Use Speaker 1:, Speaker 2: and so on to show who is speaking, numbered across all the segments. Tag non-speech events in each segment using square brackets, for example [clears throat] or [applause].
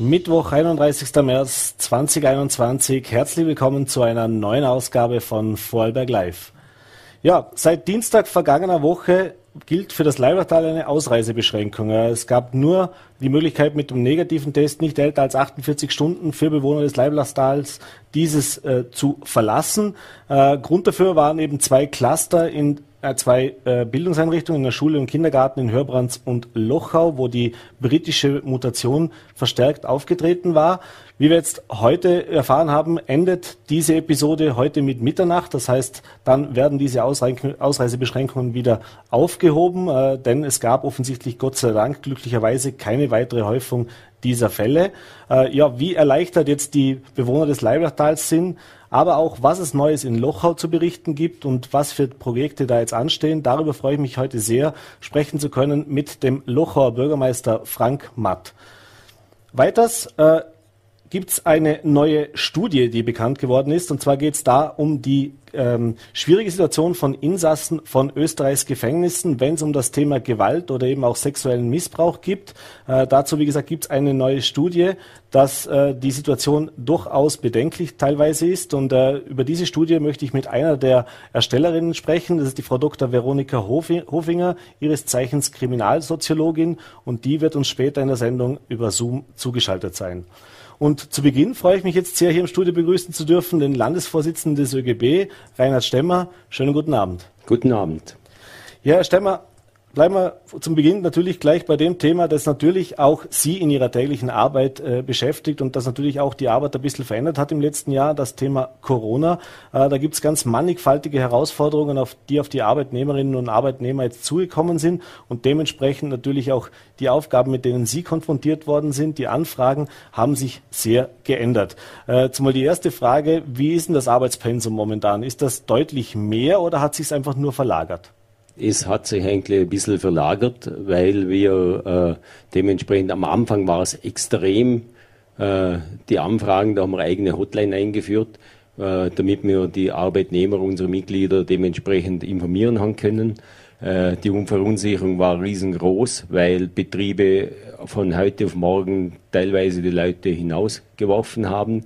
Speaker 1: Mittwoch, 31. März 2021. Herzlich willkommen zu einer neuen Ausgabe von Vorarlberg Live. Ja, seit Dienstag vergangener Woche gilt für das Leibachtal eine Ausreisebeschränkung. Es gab nur die Möglichkeit mit dem negativen Test nicht älter als 48 Stunden für Bewohner des Leiblastals dieses äh, zu verlassen. Äh, Grund dafür waren eben zwei Cluster in zwei äh, Bildungseinrichtungen in der Schule und Kindergarten in Hörbrands und Lochau, wo die britische Mutation verstärkt aufgetreten war. Wie wir jetzt heute erfahren haben, endet diese Episode heute mit Mitternacht. Das heißt, dann werden diese Ausreisebeschränkungen wieder aufgehoben, äh, denn es gab offensichtlich Gott sei Dank glücklicherweise keine weitere Häufung dieser Fälle. Äh, ja, wie erleichtert jetzt die Bewohner des Leibertals sind, aber auch was es Neues in Lochau zu berichten gibt und was für Projekte da jetzt anstehen. Darüber freue ich mich heute sehr, sprechen zu können mit dem Lochauer Bürgermeister Frank Matt. Weiters äh, gibt es eine neue Studie, die bekannt geworden ist. Und zwar geht es da um die ähm, schwierige Situation von Insassen von Österreichs Gefängnissen, wenn es um das Thema Gewalt oder eben auch sexuellen Missbrauch gibt. Äh, dazu, wie gesagt, gibt es eine neue Studie, dass äh, die Situation durchaus bedenklich teilweise ist. Und äh, über diese Studie möchte ich mit einer der Erstellerinnen sprechen. Das ist die Frau Dr. Veronika Hofinger, ihres Zeichens Kriminalsoziologin. Und die wird uns später in der Sendung über Zoom zugeschaltet sein. Und zu Beginn freue ich mich jetzt sehr, hier im Studio begrüßen zu dürfen, den Landesvorsitzenden des ÖGB, Reinhard Stemmer. Schönen guten Abend.
Speaker 2: Guten Abend.
Speaker 1: Ja, Herr Stemmer, Bleiben wir zum Beginn natürlich gleich bei dem Thema, das natürlich auch Sie in Ihrer täglichen Arbeit äh, beschäftigt und das natürlich auch die Arbeit ein bisschen verändert hat im letzten Jahr, das Thema Corona. Äh, da gibt es ganz mannigfaltige Herausforderungen, auf die auf die Arbeitnehmerinnen und Arbeitnehmer jetzt zugekommen sind und dementsprechend natürlich auch die Aufgaben, mit denen Sie konfrontiert worden sind, die Anfragen haben sich sehr geändert. Äh, zumal die erste Frage, wie ist denn das Arbeitspensum momentan? Ist das deutlich mehr oder hat sich es einfach nur verlagert?
Speaker 2: Es hat sich eigentlich ein bisschen verlagert, weil wir äh, dementsprechend am Anfang war es extrem, äh, die Anfragen, da haben wir eigene Hotline eingeführt, äh, damit wir die Arbeitnehmer, unsere Mitglieder dementsprechend informieren haben können. Äh, die Verunsicherung war riesengroß, weil Betriebe von heute auf morgen teilweise die Leute hinausgeworfen haben.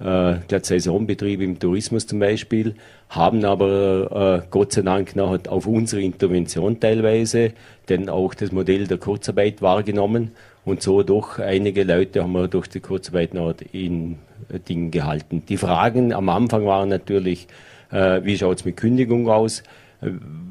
Speaker 2: Äh, der Saisonbetrieb im Tourismus zum Beispiel, haben aber äh, Gott sei Dank nachher auf unsere Intervention teilweise denn auch das Modell der Kurzarbeit wahrgenommen und so doch einige Leute haben wir durch die Kurzarbeit noch in Dingen gehalten. Die Fragen am Anfang waren natürlich, äh, wie schaut es mit Kündigung aus?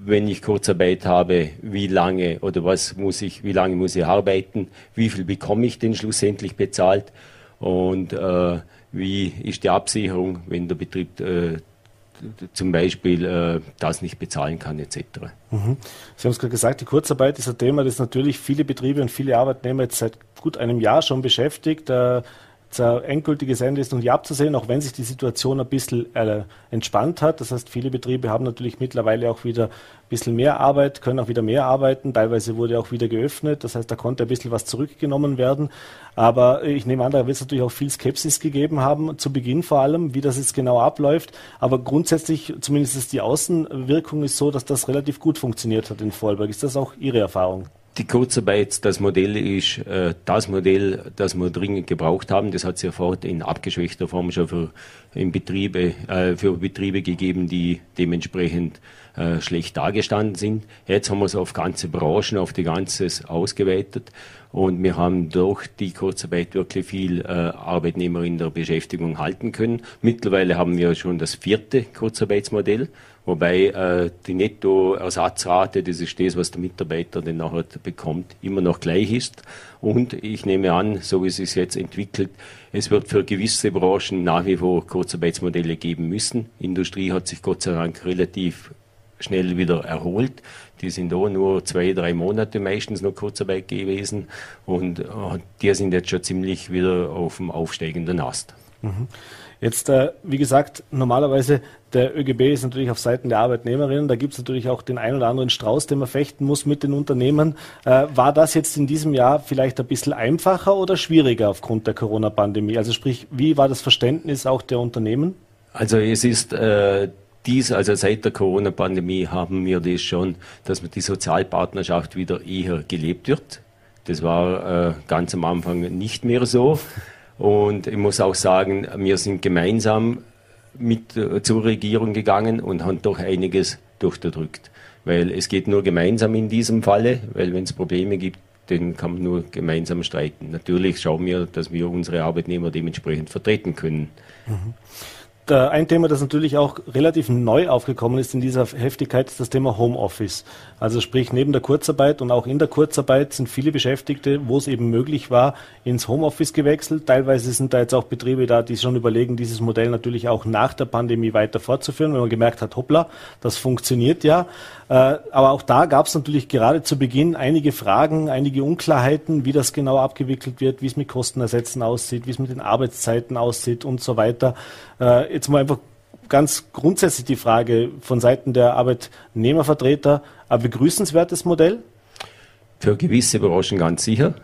Speaker 2: wenn ich Kurzarbeit habe, wie lange oder was muss ich, wie lange muss ich arbeiten, wie viel bekomme ich denn schlussendlich bezahlt und äh, wie ist die Absicherung, wenn der Betrieb äh, zum Beispiel äh, das nicht bezahlen kann etc.
Speaker 1: Mhm. Sie haben es gerade gesagt, die Kurzarbeit ist ein Thema, das natürlich viele Betriebe und viele Arbeitnehmer jetzt seit gut einem Jahr schon beschäftigt. Äh, ein endgültiges Ende ist noch nicht abzusehen, auch wenn sich die Situation ein bisschen äh, entspannt hat. Das heißt, viele Betriebe haben natürlich mittlerweile auch wieder ein bisschen mehr Arbeit, können auch wieder mehr arbeiten. Teilweise wurde auch wieder geöffnet. Das heißt, da konnte ein bisschen was zurückgenommen werden. Aber ich nehme an, da wird es natürlich auch viel Skepsis gegeben haben, zu Beginn vor allem, wie das jetzt genau abläuft. Aber grundsätzlich, zumindest die Außenwirkung ist so, dass das relativ gut funktioniert hat in Vorarlberg. Ist das auch Ihre Erfahrung?
Speaker 2: Die Kurzarbeit, das Modell ist äh, das Modell, das wir dringend gebraucht haben. Das hat es ja fort in abgeschwächter Form schon für, in Betriebe, äh, für Betriebe gegeben, die dementsprechend äh, schlecht dargestanden sind. Jetzt haben wir es auf ganze Branchen, auf die ganzes ausgeweitet und wir haben durch die Kurzarbeit wirklich viel äh, Arbeitnehmer in der Beschäftigung halten können. Mittlerweile haben wir schon das vierte Kurzarbeitsmodell Wobei äh, die Nettoersatzrate, das ist das, was der Mitarbeiter dann nachher bekommt, immer noch gleich ist. Und ich nehme an, so wie es sich jetzt entwickelt, es wird für gewisse Branchen nach wie vor Kurzarbeitsmodelle geben müssen. Industrie hat sich Gott sei Dank relativ schnell wieder erholt. Die sind da nur zwei, drei Monate meistens noch Kurzarbeit gewesen und äh, die sind jetzt schon ziemlich wieder auf dem aufsteigenden Ast.
Speaker 1: Mhm. Jetzt, äh, wie gesagt, normalerweise der ÖGB ist natürlich auf Seiten der Arbeitnehmerinnen. Da gibt es natürlich auch den ein oder anderen Strauß, den man fechten muss mit den Unternehmen. Äh, war das jetzt in diesem Jahr vielleicht ein bisschen einfacher oder schwieriger aufgrund der Corona-Pandemie? Also sprich, wie war das Verständnis auch der Unternehmen?
Speaker 2: Also es ist äh, dies, also seit der Corona-Pandemie haben wir das schon, dass die Sozialpartnerschaft wieder eher gelebt wird. Das war äh, ganz am Anfang nicht mehr so. Und ich muss auch sagen, wir sind gemeinsam mit äh, zur Regierung gegangen und haben doch einiges durchterdrückt. Weil es geht nur gemeinsam in diesem Falle, weil wenn es Probleme gibt, dann kann man nur gemeinsam streiten. Natürlich schauen wir, dass wir unsere Arbeitnehmer dementsprechend vertreten können.
Speaker 1: Mhm ein Thema, das natürlich auch relativ neu aufgekommen ist in dieser Heftigkeit, ist das Thema Homeoffice. Also sprich, neben der Kurzarbeit und auch in der Kurzarbeit sind viele Beschäftigte, wo es eben möglich war, ins Homeoffice gewechselt. Teilweise sind da jetzt auch Betriebe da, die schon überlegen, dieses Modell natürlich auch nach der Pandemie weiter fortzuführen, wenn man gemerkt hat, hoppla, das funktioniert ja. Äh, aber auch da gab es natürlich gerade zu Beginn einige Fragen, einige Unklarheiten, wie das genau abgewickelt wird, wie es mit Kostenersätzen aussieht, wie es mit den Arbeitszeiten aussieht und so weiter. Äh, jetzt mal einfach ganz grundsätzlich die Frage von Seiten der Arbeitnehmervertreter, ein begrüßenswertes Modell?
Speaker 2: Für gewisse Branchen ganz sicher.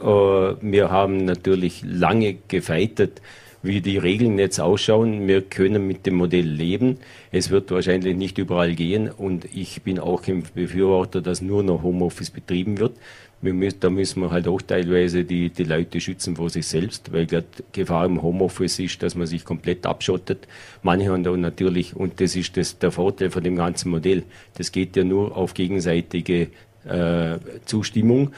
Speaker 2: Äh, wir haben natürlich lange gefeitet, wie die Regeln jetzt ausschauen. Wir können mit dem Modell leben. Es wird wahrscheinlich nicht überall gehen und ich bin auch ein Befürworter, dass nur noch Homeoffice betrieben wird. Müssen, da müssen wir halt auch teilweise die, die Leute schützen vor sich selbst, weil gerade Gefahr im Homeoffice ist, dass man sich komplett abschottet. Manche haben da natürlich, und das ist das, der Vorteil von dem ganzen Modell, das geht ja nur auf gegenseitige äh, Zustimmung.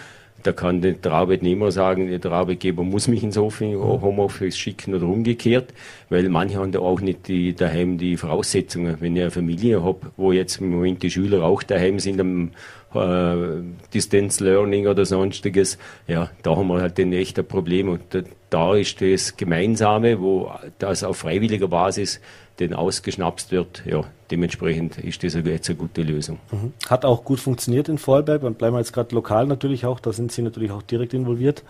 Speaker 2: Da kann der Arbeitnehmer sagen, der Arbeitgeber muss mich ins Homeoffice schicken oder umgekehrt, weil manche haben da auch nicht die, daheim die Voraussetzungen. Wenn ich eine Familie habe, wo jetzt im Moment die Schüler auch daheim sind am äh, Distance Learning oder sonstiges, ja, da haben wir halt ein echtes Problem. Und da, ist das Gemeinsame, wo das auf freiwilliger Basis denn ausgeschnapst wird, ja, dementsprechend ist das jetzt eine gute Lösung.
Speaker 1: Mhm. Hat auch gut funktioniert in Vorarlberg und bleiben wir jetzt gerade lokal natürlich auch, da sind Sie natürlich auch direkt involviert.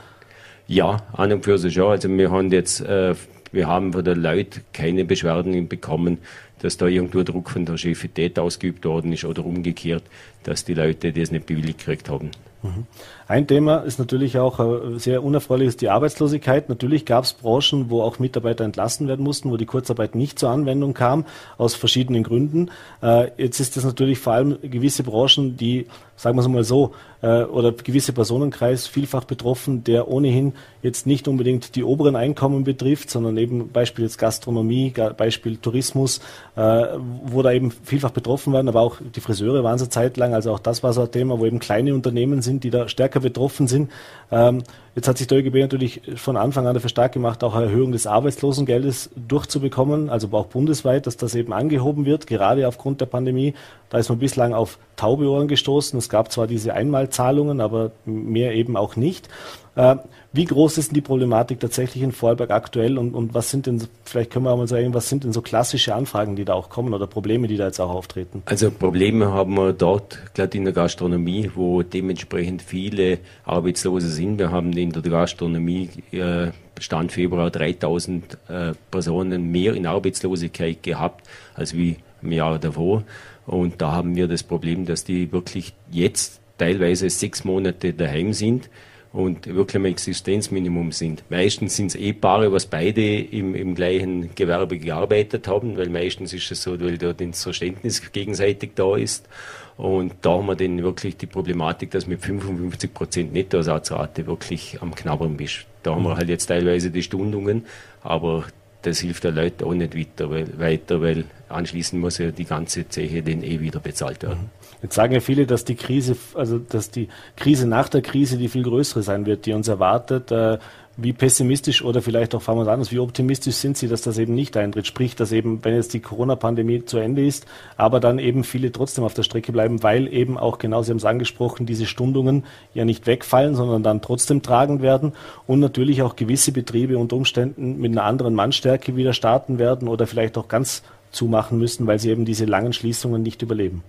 Speaker 2: Ja, an und für sich ja. Also wir haben jetzt, äh, wir haben von den Leuten keine Beschwerden bekommen, dass da irgendwo Druck von der Chefität ausgeübt worden ist oder umgekehrt, dass die Leute das nicht bewilligt gekriegt haben.
Speaker 1: Mhm. Ein Thema ist natürlich auch äh, sehr unerfreulich, ist die Arbeitslosigkeit. Natürlich gab es Branchen, wo auch Mitarbeiter entlassen werden mussten, wo die Kurzarbeit nicht zur Anwendung kam, aus verschiedenen Gründen. Äh, jetzt ist es natürlich vor allem gewisse Branchen, die sagen wir es mal so, äh, oder gewisse Personenkreis vielfach betroffen, der ohnehin jetzt nicht unbedingt die oberen Einkommen betrifft, sondern eben Beispiel jetzt Gastronomie, Beispiel Tourismus, wo da eben vielfach betroffen waren, aber auch die Friseure waren so zeitlang, also auch das war so ein Thema, wo eben kleine Unternehmen sind, die da stärker betroffen sind. Ähm, Jetzt hat sich der ÖGB natürlich von Anfang an dafür stark gemacht, auch eine Erhöhung des Arbeitslosengeldes durchzubekommen, also auch bundesweit, dass das eben angehoben wird, gerade aufgrund der Pandemie. Da ist man bislang auf taube Ohren gestoßen. Es gab zwar diese Einmalzahlungen, aber mehr eben auch nicht. Äh, wie groß ist denn die Problematik tatsächlich in Vorarlberg aktuell und, und was sind denn, vielleicht können wir auch mal sagen, was sind denn so klassische Anfragen, die da auch kommen oder Probleme, die da jetzt auch auftreten?
Speaker 2: Also Probleme haben wir dort, gerade in der Gastronomie, wo dementsprechend viele Arbeitslose sind. Wir haben in der Gastronomie äh, Stand Februar 3000 äh, Personen mehr in Arbeitslosigkeit gehabt als wie im Jahr davor. Und da haben wir das Problem, dass die wirklich jetzt teilweise sechs Monate daheim sind und wirklich am Existenzminimum sind. Meistens sind es Ehepaare, was beide im, im gleichen Gewerbe gearbeitet haben, weil meistens ist es so, weil dort das Verständnis gegenseitig da ist. Und da haben wir dann wirklich die Problematik, dass mit 55 Prozent Nettoersatzrate wirklich am Knabbern bist. Da haben wir halt jetzt teilweise die Stundungen, aber das hilft der Leute auch nicht weiter, weil, weiter, weil anschließend muss ja die ganze Zeche dann eh wieder bezahlt werden. Mhm.
Speaker 1: Jetzt sagen ja viele, dass die Krise, also dass die Krise nach der Krise die viel größere sein wird, die uns erwartet. Äh, wie pessimistisch oder vielleicht auch fangen wir anders, wie optimistisch sind Sie, dass das eben nicht eintritt? Sprich, dass eben, wenn jetzt die Corona-Pandemie zu Ende ist, aber dann eben viele trotzdem auf der Strecke bleiben, weil eben auch, genau Sie haben es angesprochen, diese Stundungen ja nicht wegfallen, sondern dann trotzdem tragen werden und natürlich auch gewisse Betriebe unter Umständen mit einer anderen Mannstärke wieder starten werden oder vielleicht auch ganz zumachen müssen, weil sie eben diese langen Schließungen nicht überleben.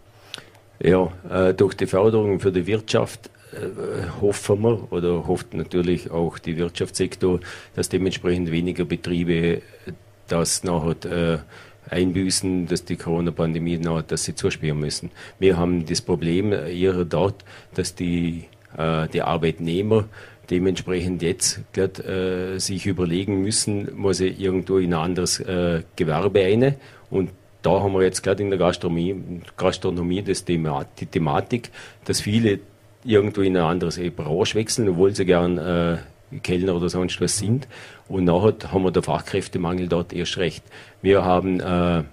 Speaker 2: Ja, äh, durch die Förderung für die Wirtschaft äh, hoffen wir oder hofft natürlich auch die Wirtschaftssektor, dass dementsprechend weniger Betriebe das nachher äh, einbüßen, dass die Corona-Pandemie nachher, dass sie zusperren müssen. Wir haben das Problem eher dort, dass die, äh, die Arbeitnehmer dementsprechend jetzt äh, sich überlegen müssen, muss ich irgendwo in ein anderes äh, Gewerbe eine und da haben wir jetzt gerade in der Gastronomie, Gastronomie das Thema, die Thematik, dass viele irgendwo in eine andere Branche wechseln, obwohl sie gern äh, Kellner oder sonst was sind. Und nachher haben wir der Fachkräftemangel dort erst recht. Wir haben äh,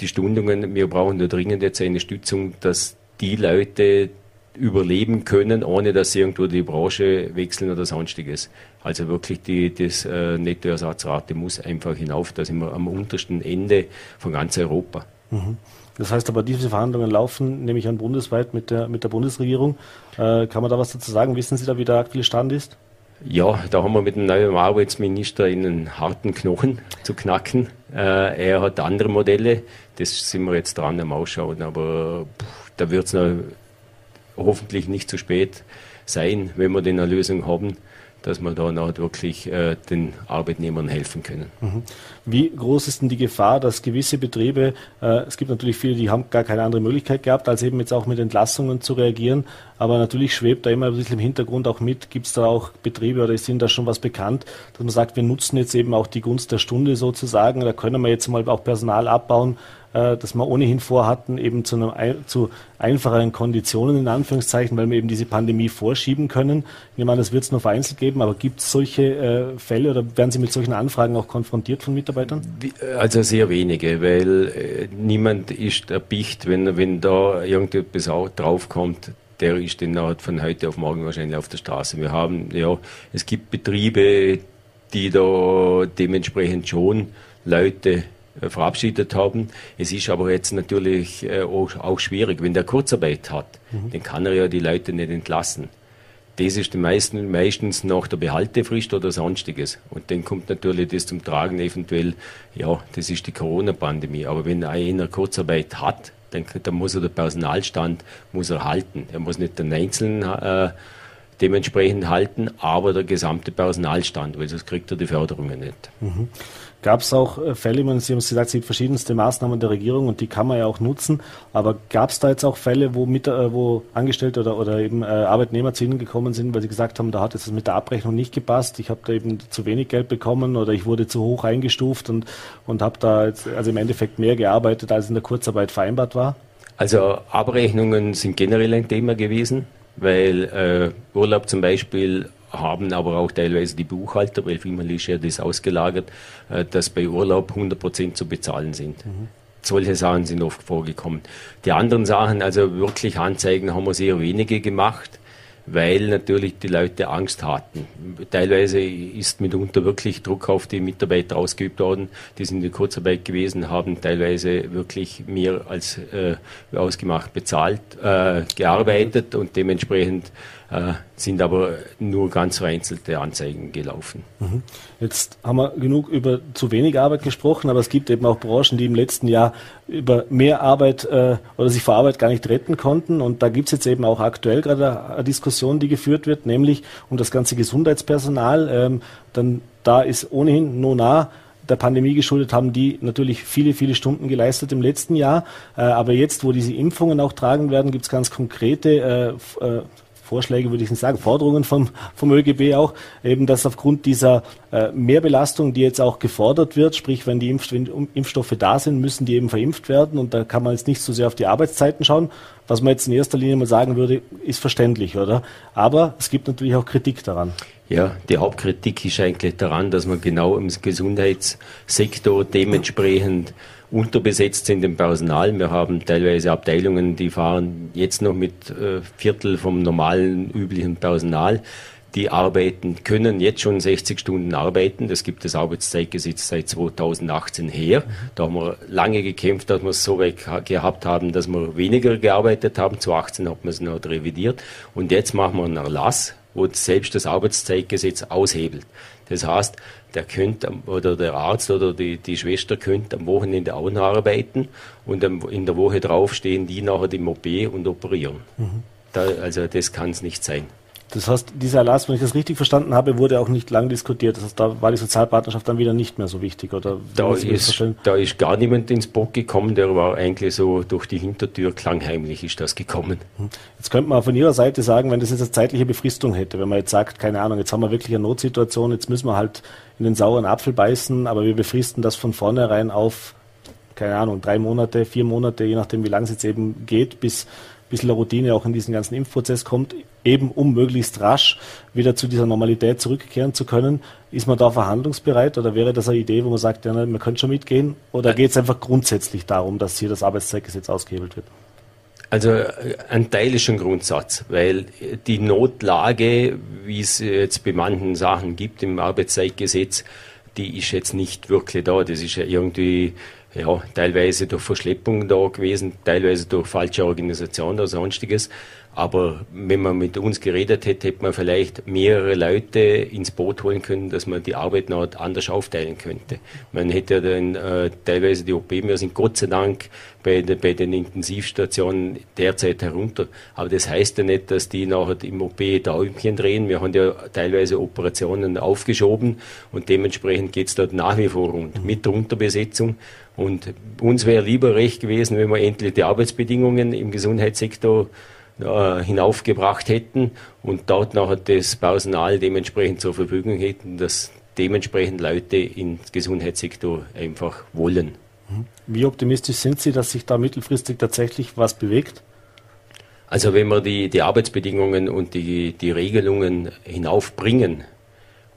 Speaker 2: die Stundungen, wir brauchen da dringend jetzt eine Stützung, dass die Leute überleben können, ohne dass sie irgendwo die Branche wechseln oder sonstiges. Also wirklich die das, äh, Nettoersatzrate muss einfach hinauf. Da sind wir am untersten Ende von ganz Europa.
Speaker 1: Mhm. Das heißt aber, diese Verhandlungen laufen, nehme ich an, bundesweit mit der, mit der Bundesregierung. Äh, kann man da was dazu sagen? Wissen Sie da, wie der aktuelle Stand ist?
Speaker 2: Ja, da haben wir mit dem neuen Arbeitsminister einen harten Knochen zu knacken. Äh, er hat andere Modelle, das sind wir jetzt dran am Ausschauen, aber pff, da wird es hoffentlich nicht zu spät sein, wenn wir eine Lösung haben dass wir da wirklich äh, den Arbeitnehmern helfen können. Mhm.
Speaker 1: Wie groß ist denn die Gefahr, dass gewisse Betriebe, äh, es gibt natürlich viele, die haben gar keine andere Möglichkeit gehabt, als eben jetzt auch mit Entlassungen zu reagieren, aber natürlich schwebt da immer ein bisschen im Hintergrund auch mit, gibt es da auch Betriebe oder ist Ihnen da schon was bekannt, dass man sagt, wir nutzen jetzt eben auch die Gunst der Stunde sozusagen, da können wir jetzt mal auch Personal abbauen, äh, das wir ohnehin vorhatten, eben zu, einem, zu einfacheren Konditionen in Anführungszeichen, weil wir eben diese Pandemie vorschieben können. Ich meine, das wird es nur vereinzelt geben, aber gibt es solche äh, Fälle oder werden Sie mit solchen Anfragen auch konfrontiert von Mitarbeitern?
Speaker 2: Also sehr wenige, weil äh, niemand ist erpicht, wenn, wenn da irgendetwas auch draufkommt, der ist dann von heute auf morgen wahrscheinlich auf der Straße. Wir haben, ja, es gibt Betriebe, die da dementsprechend schon Leute äh, verabschiedet haben. Es ist aber jetzt natürlich äh, auch, auch, schwierig, wenn der Kurzarbeit hat, mhm. dann kann er ja die Leute nicht entlassen. Das ist meisten, meistens nach der Behaltefrist oder sonstiges. Und dann kommt natürlich das zum Tragen eventuell, ja, das ist die Corona-Pandemie. Aber wenn einer Kurzarbeit hat, dann, dann muss er den Personalstand muss er halten. Er muss nicht den Einzelnen äh, dementsprechend halten, aber der gesamte Personalstand, weil sonst kriegt er die Förderungen nicht.
Speaker 1: Mhm. Gab es auch äh, Fälle, meine, Sie haben gesagt, es gibt verschiedenste Maßnahmen der Regierung und die kann man ja auch nutzen, aber gab es da jetzt auch Fälle, wo, mit, äh, wo Angestellte oder, oder eben äh, Arbeitnehmer zu Ihnen gekommen sind, weil sie gesagt haben, da hat es mit der Abrechnung nicht gepasst, ich habe da eben zu wenig Geld bekommen oder ich wurde zu hoch eingestuft und, und habe da jetzt also im Endeffekt mehr gearbeitet, als in der Kurzarbeit vereinbart war?
Speaker 2: Also Abrechnungen sind generell ein Thema gewesen, weil äh, Urlaub zum Beispiel haben aber auch teilweise die Buchhalter, weil vielmal ist ja das ausgelagert, äh, dass bei Urlaub 100 Prozent zu bezahlen sind. Mhm. Solche Sachen sind oft vorgekommen. Die anderen Sachen, also wirklich Anzeigen, haben wir sehr wenige gemacht weil natürlich die Leute Angst hatten. Teilweise ist mitunter wirklich Druck auf die Mitarbeiter ausgeübt worden, die sind in Kurzarbeit gewesen, haben teilweise wirklich mehr als äh, ausgemacht bezahlt, äh, gearbeitet und dementsprechend äh, sind aber nur ganz vereinzelte Anzeigen gelaufen.
Speaker 1: Mhm. Jetzt haben wir genug über zu wenig Arbeit gesprochen, aber es gibt eben auch Branchen, die im letzten Jahr über mehr Arbeit äh, oder sich vor Arbeit gar nicht retten konnten. Und da gibt es jetzt eben auch aktuell gerade eine Diskussion, die geführt wird, nämlich um das ganze Gesundheitspersonal. Ähm, dann da ist ohnehin nur nah der Pandemie geschuldet, haben die natürlich viele, viele Stunden geleistet im letzten Jahr. Äh, aber jetzt, wo diese Impfungen auch tragen werden, gibt es ganz konkrete äh, äh Vorschläge, würde ich nicht sagen, Forderungen vom, vom ÖGB auch, eben, dass aufgrund dieser äh, Mehrbelastung, die jetzt auch gefordert wird, sprich, wenn die Impf wenn Impfstoffe da sind, müssen die eben verimpft werden und da kann man jetzt nicht so sehr auf die Arbeitszeiten schauen. Was man jetzt in erster Linie mal sagen würde, ist verständlich, oder? Aber es gibt natürlich auch Kritik daran.
Speaker 2: Ja, die Hauptkritik ist eigentlich daran, dass man genau im Gesundheitssektor dementsprechend unterbesetzt sind im Personal. Wir haben teilweise Abteilungen, die fahren jetzt noch mit äh, Viertel vom normalen, üblichen Personal. Die arbeiten, können jetzt schon 60 Stunden arbeiten. Das gibt das Arbeitszeitgesetz seit 2018 her. Da haben wir lange gekämpft, dass wir es so weit gehabt haben, dass wir weniger gearbeitet haben. Zu 18 hat man es noch revidiert. Und jetzt machen wir einen Erlass, wo selbst das Arbeitszeitgesetz aushebelt. Das heißt, der könnte oder der Arzt oder die, die Schwester könnte am Wochenende auch noch arbeiten und in der Woche drauf stehen die nachher im OP und operieren. Mhm. Da, also das kann es nicht sein.
Speaker 1: Das heißt, dieser Erlass, wenn ich das richtig verstanden habe, wurde auch nicht lang diskutiert. Das heißt, da war die Sozialpartnerschaft dann wieder nicht mehr so wichtig, oder?
Speaker 2: Da ist, da ist gar niemand ins Bock gekommen, der war eigentlich so durch die Hintertür klangheimlich ist das gekommen.
Speaker 1: Hm. Jetzt könnte man von Ihrer Seite sagen, wenn das jetzt eine zeitliche Befristung hätte, wenn man jetzt sagt, keine Ahnung, jetzt haben wir wirklich eine Notsituation, jetzt müssen wir halt in den sauren Apfel beißen, aber wir befristen das von vornherein auf, keine Ahnung, drei Monate, vier Monate, je nachdem, wie lange es jetzt eben geht, bis bisschen Routine auch in diesen ganzen Impfprozess kommt, eben um möglichst rasch wieder zu dieser Normalität zurückkehren zu können. Ist man da verhandlungsbereit oder wäre das eine Idee, wo man sagt, ja, man könnte schon mitgehen? Oder geht es einfach grundsätzlich darum, dass hier das Arbeitszeitgesetz ausgehebelt wird?
Speaker 2: Also äh, ein Teil ist ein Grundsatz, weil die Notlage, wie es jetzt bei manchen Sachen gibt im Arbeitszeitgesetz, die ist jetzt nicht wirklich da. Das ist ja irgendwie ja, teilweise durch Verschleppung da gewesen, teilweise durch falsche Organisation oder sonstiges. Aber wenn man mit uns geredet hätte, hätte man vielleicht mehrere Leute ins Boot holen können, dass man die Arbeit noch anders aufteilen könnte. Man hätte ja dann äh, teilweise die OP, wir sind Gott sei Dank bei, bei den Intensivstationen derzeit herunter. Aber das heißt ja nicht, dass die nachher im OP Däumchen drehen. Wir haben ja teilweise Operationen aufgeschoben und dementsprechend geht es dort nach wie vor rund mit Unterbesetzung. Und uns wäre lieber recht gewesen, wenn wir endlich die Arbeitsbedingungen im Gesundheitssektor äh, hinaufgebracht hätten und dort nachher das Personal dementsprechend zur Verfügung hätten, dass dementsprechend Leute im Gesundheitssektor einfach wollen.
Speaker 1: Mhm. Wie optimistisch sind Sie, dass sich da mittelfristig tatsächlich was bewegt?
Speaker 2: Also wenn wir die, die Arbeitsbedingungen und die, die Regelungen hinaufbringen,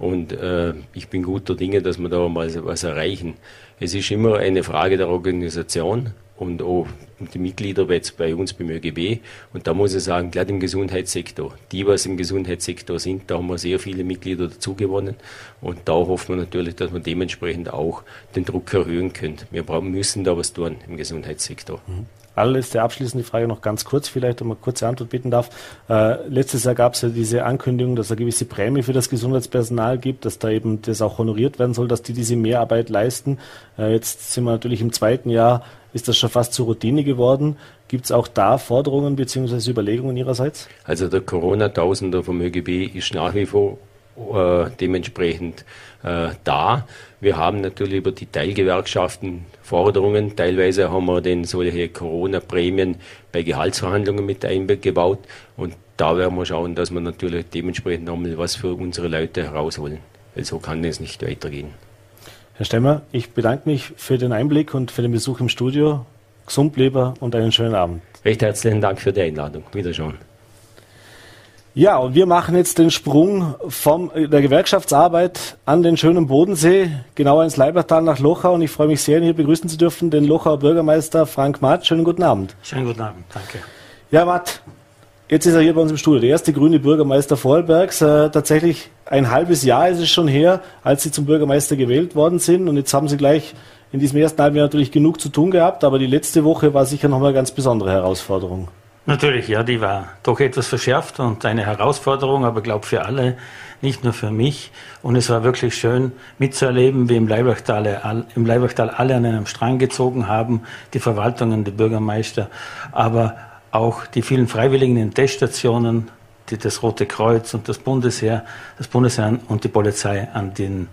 Speaker 2: und äh, ich bin guter Dinge, dass wir da mal was erreichen. Es ist immer eine Frage der Organisation und auch die Mitglieder jetzt bei uns beim ÖGB. Und da muss ich sagen, gerade im Gesundheitssektor, die, was im Gesundheitssektor sind, da haben wir sehr viele Mitglieder dazu gewonnen. Und da hoffen wir natürlich, dass wir dementsprechend auch den Druck erhöhen können. Wir müssen da was tun im Gesundheitssektor.
Speaker 1: Mhm. Allerletzte abschließende Frage noch ganz kurz, vielleicht, um eine kurze Antwort bitten darf. Äh, letztes Jahr gab es ja diese Ankündigung, dass es eine gewisse Prämie für das Gesundheitspersonal gibt, dass da eben das auch honoriert werden soll, dass die diese Mehrarbeit leisten. Äh, jetzt sind wir natürlich im zweiten Jahr, ist das schon fast zur Routine geworden. Gibt es auch da Forderungen bzw. Überlegungen Ihrerseits?
Speaker 2: Also der Corona-Tausender vom ÖGB ist nach wie vor äh, dementsprechend äh, da. Wir haben natürlich über die Teilgewerkschaften Forderungen. Teilweise haben wir denn solche Corona-Prämien bei Gehaltsverhandlungen mit eingebaut. Und da werden wir schauen, dass wir natürlich dementsprechend nochmal was für unsere Leute herausholen. Weil so kann es nicht weitergehen.
Speaker 1: Herr Stemmer, ich bedanke mich für den Einblick und für den Besuch im Studio. Gesund bleiben und einen schönen Abend.
Speaker 2: Recht herzlichen Dank für die Einladung. Wiederschauen.
Speaker 1: Ja, und wir machen jetzt den Sprung von der Gewerkschaftsarbeit an den schönen Bodensee, genauer ins Leibertal nach Lochau. Und ich freue mich sehr, hier begrüßen zu dürfen den Lochauer Bürgermeister Frank Matt. Schönen guten Abend.
Speaker 3: Schönen guten Abend, danke.
Speaker 1: Ja, Matt, jetzt ist er hier bei uns im Studio, der erste grüne Bürgermeister Vorarlbergs. Äh, tatsächlich ein halbes Jahr ist es schon her, als Sie zum Bürgermeister gewählt worden sind. Und jetzt haben Sie gleich in diesem ersten halben Jahr natürlich genug zu tun gehabt. Aber die letzte Woche war sicher nochmal eine ganz besondere Herausforderung.
Speaker 3: Natürlich, ja, die war doch etwas verschärft und eine Herausforderung, aber glaube für alle, nicht nur für mich. Und es war wirklich schön mitzuerleben, wie im Leibachtal, im Leibachtal alle an einem Strang gezogen haben, die Verwaltungen, die Bürgermeister, aber auch die vielen Freiwilligen in Teststationen, die, das Rote Kreuz und das Bundesheer, das Bundesheer und die Polizei an den,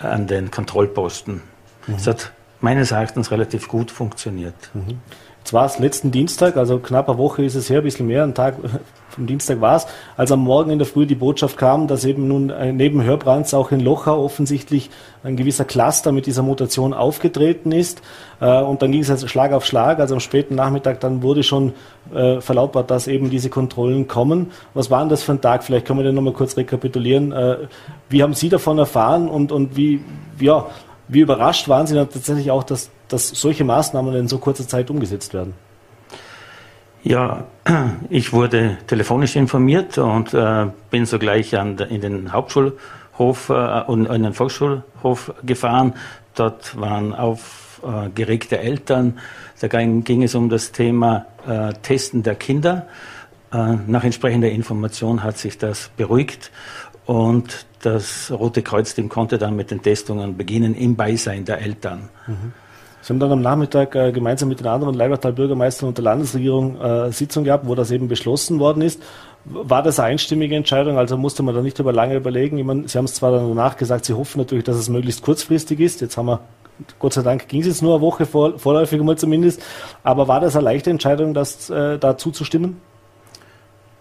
Speaker 3: an den Kontrollposten. Mhm. Es hat meines Erachtens relativ gut funktioniert.
Speaker 1: Mhm. Jetzt war es letzten Dienstag, also knapp eine Woche ist es her, ein bisschen mehr, ein Tag [laughs] vom Dienstag war es, als am Morgen in der Früh die Botschaft kam, dass eben nun äh, neben Hörbrands auch in Lochau offensichtlich ein gewisser Cluster mit dieser Mutation aufgetreten ist. Äh, und dann ging es also Schlag auf Schlag. Also am späten Nachmittag dann wurde schon äh, verlautbart, dass eben diese Kontrollen kommen. Was war denn das für ein Tag? Vielleicht können wir den nochmal kurz rekapitulieren. Wie haben Sie davon erfahren und, und wie, ja, wie überrascht waren Sie dann tatsächlich auch, dass, dass solche Maßnahmen in so kurzer Zeit umgesetzt werden?
Speaker 3: Ja, [clears throat] ich wurde telefonisch informiert und äh, bin sogleich an, in den Hauptschulhof äh, und in den Volksschulhof gefahren. Dort waren aufgeregte äh, Eltern. Da ging, ging, es um das Thema äh, Testen der Kinder. Äh, nach entsprechender Information hat sich das beruhigt und das Rote Kreuz-Team konnte dann mit den Testungen beginnen im Beisein der Eltern.
Speaker 1: Mhm. Sie haben dann am Nachmittag äh, gemeinsam mit den anderen Leibertal-Bürgermeistern und der Landesregierung äh, Sitzung gehabt, wo das eben beschlossen worden ist. War das eine einstimmige Entscheidung? Also musste man da nicht über lange überlegen. Ich meine, Sie haben es zwar danach gesagt, Sie hoffen natürlich, dass es möglichst kurzfristig ist. Jetzt haben wir, Gott sei Dank, ging es jetzt nur eine Woche vor, vorläufig mal zumindest. Aber war das eine leichte Entscheidung, das äh, da zuzustimmen?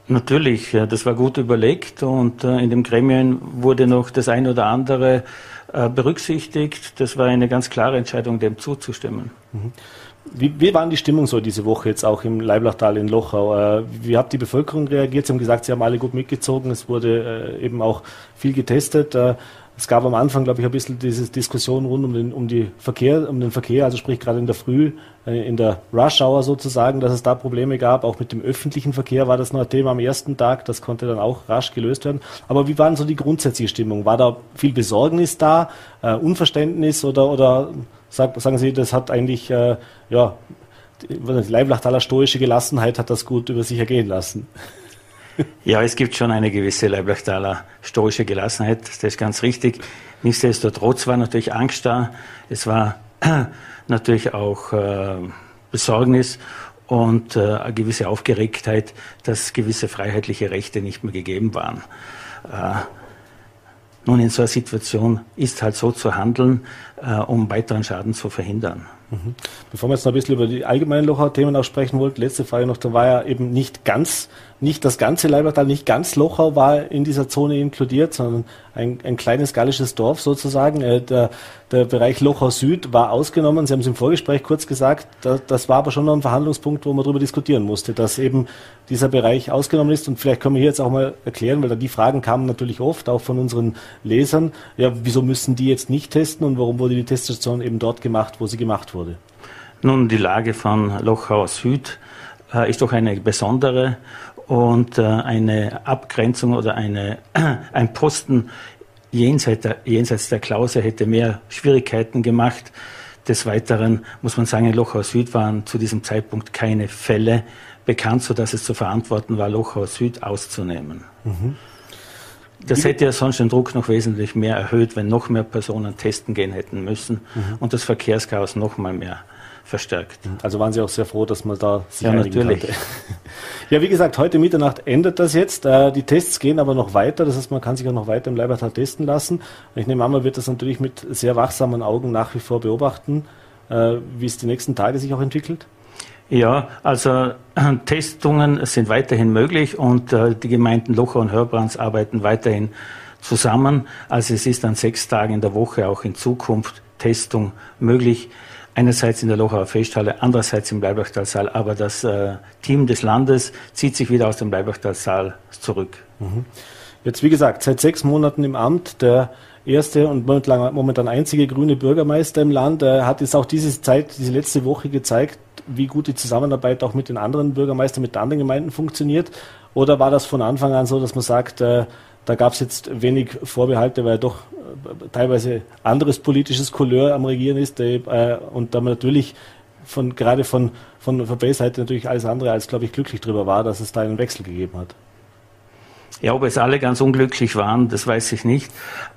Speaker 3: Natürlich, das war gut überlegt und äh, in dem Gremium wurde noch das eine oder andere berücksichtigt. Das war eine ganz klare Entscheidung, dem zuzustimmen.
Speaker 1: Mhm. Wie, wie war die Stimmung so diese Woche jetzt auch im Leiblachtal in Lochau? Äh, wie hat die Bevölkerung reagiert? Sie haben gesagt, Sie haben alle gut mitgezogen. Es wurde eben auch viel getestet. Es gab am Anfang, glaube ich, ein bisschen diese Diskussion rund um den, um die Verkehr, um den Verkehr, also sprich gerade in der Früh, äh, in der Rush Hour sozusagen, dass es da Probleme gab. Auch mit dem öffentlichen Verkehr war das noch ein Thema am ersten Tag. Das konnte dann auch rasch gelöst werden. Aber wie war denn so die grundsätzliche Stimmung? War da viel Besorgnis da, äh, Unverständnis oder, oder sag, sagen Sie, das hat eigentlich, äh, ja, die Leiblachtaler stoische Gelassenheit hat das gut über sich ergehen lassen? [laughs]
Speaker 3: Ja, es gibt schon eine gewisse Leiblachtaler stoische Gelassenheit, das ist ganz richtig. Nichtsdestotrotz war natürlich Angst da, es war [clears throat] natürlich auch äh, Besorgnis und äh, eine gewisse Aufgeregtheit, dass gewisse freiheitliche Rechte nicht mehr gegeben waren. Äh, nun, in so einer Situation ist halt so zu handeln, äh, um weiteren Schaden zu verhindern.
Speaker 1: Mhm. Bevor wir jetzt noch ein bisschen über die allgemeinen Lochau-Themen auch sprechen wollten, letzte Frage noch, da war ja eben nicht ganz nicht das ganze Leibertal, nicht ganz Lochau war in dieser Zone inkludiert, sondern ein, ein kleines gallisches Dorf sozusagen. Äh, der, der Bereich Lochau Süd war ausgenommen. Sie haben es im Vorgespräch kurz gesagt. Da, das war aber schon noch ein Verhandlungspunkt, wo man darüber diskutieren musste, dass eben dieser Bereich ausgenommen ist. Und vielleicht können wir hier jetzt auch mal erklären, weil da die Fragen kamen natürlich oft, auch von unseren Lesern. Ja, wieso müssen die jetzt nicht testen und warum wurde die Teststation eben dort gemacht, wo sie gemacht wurde?
Speaker 3: Nun, die Lage von Lochau Süd äh, ist doch eine besondere und äh, eine Abgrenzung oder eine, [clears throat] ein Posten jenseits der, jenseits der Klause hätte mehr Schwierigkeiten gemacht. Des Weiteren muss man sagen, in Lochau Süd waren zu diesem Zeitpunkt keine Fälle bekannt, sodass es zu verantworten war, Lochau Süd auszunehmen. Mhm. Das hätte ja sonst den Druck noch wesentlich mehr erhöht, wenn noch mehr Personen testen gehen hätten müssen mhm. und das Verkehrschaos noch mal mehr verstärkt.
Speaker 1: Also waren Sie auch sehr froh, dass man da
Speaker 3: sich ja, natürlich. Konnte. [laughs]
Speaker 1: Ja, wie gesagt, heute Mitternacht endet das jetzt. Äh, die Tests gehen aber noch weiter. Das heißt, man kann sich auch noch weiter im Leibertal testen lassen. Ich nehme an, man wird das natürlich mit sehr wachsamen Augen nach wie vor beobachten, äh, wie es die nächsten Tage sich auch entwickelt.
Speaker 3: Ja, also [clears throat] Testungen sind weiterhin möglich und äh, die Gemeinden Locher und Hörbrands arbeiten weiterhin zusammen. Also es ist an sechs Tagen in der Woche auch in Zukunft Testung möglich einerseits in der Lochauer Festhalle, andererseits im Bleibachtalsaal. Aber das äh, Team des Landes zieht sich wieder aus dem Bleibachtalsaal zurück.
Speaker 1: Mhm. Jetzt, wie gesagt, seit sechs Monaten im Amt, der erste und momentan, einzige grüne Bürgermeister im Land, äh, hat jetzt auch diese Zeit, diese letzte Woche gezeigt, wie gut die Zusammenarbeit auch mit den anderen Bürgermeistern, mit den anderen Gemeinden funktioniert. Oder war das von Anfang an so, dass man sagt, äh, da gab es jetzt wenig Vorbehalte, weil doch äh, teilweise anderes politisches Couleur am Regieren ist äh, und da man natürlich von, gerade von, von VP-Seite natürlich alles andere als, glaube ich, glücklich darüber war, dass es da einen Wechsel gegeben hat.
Speaker 3: Ja, ob es alle ganz unglücklich waren, das weiß ich nicht.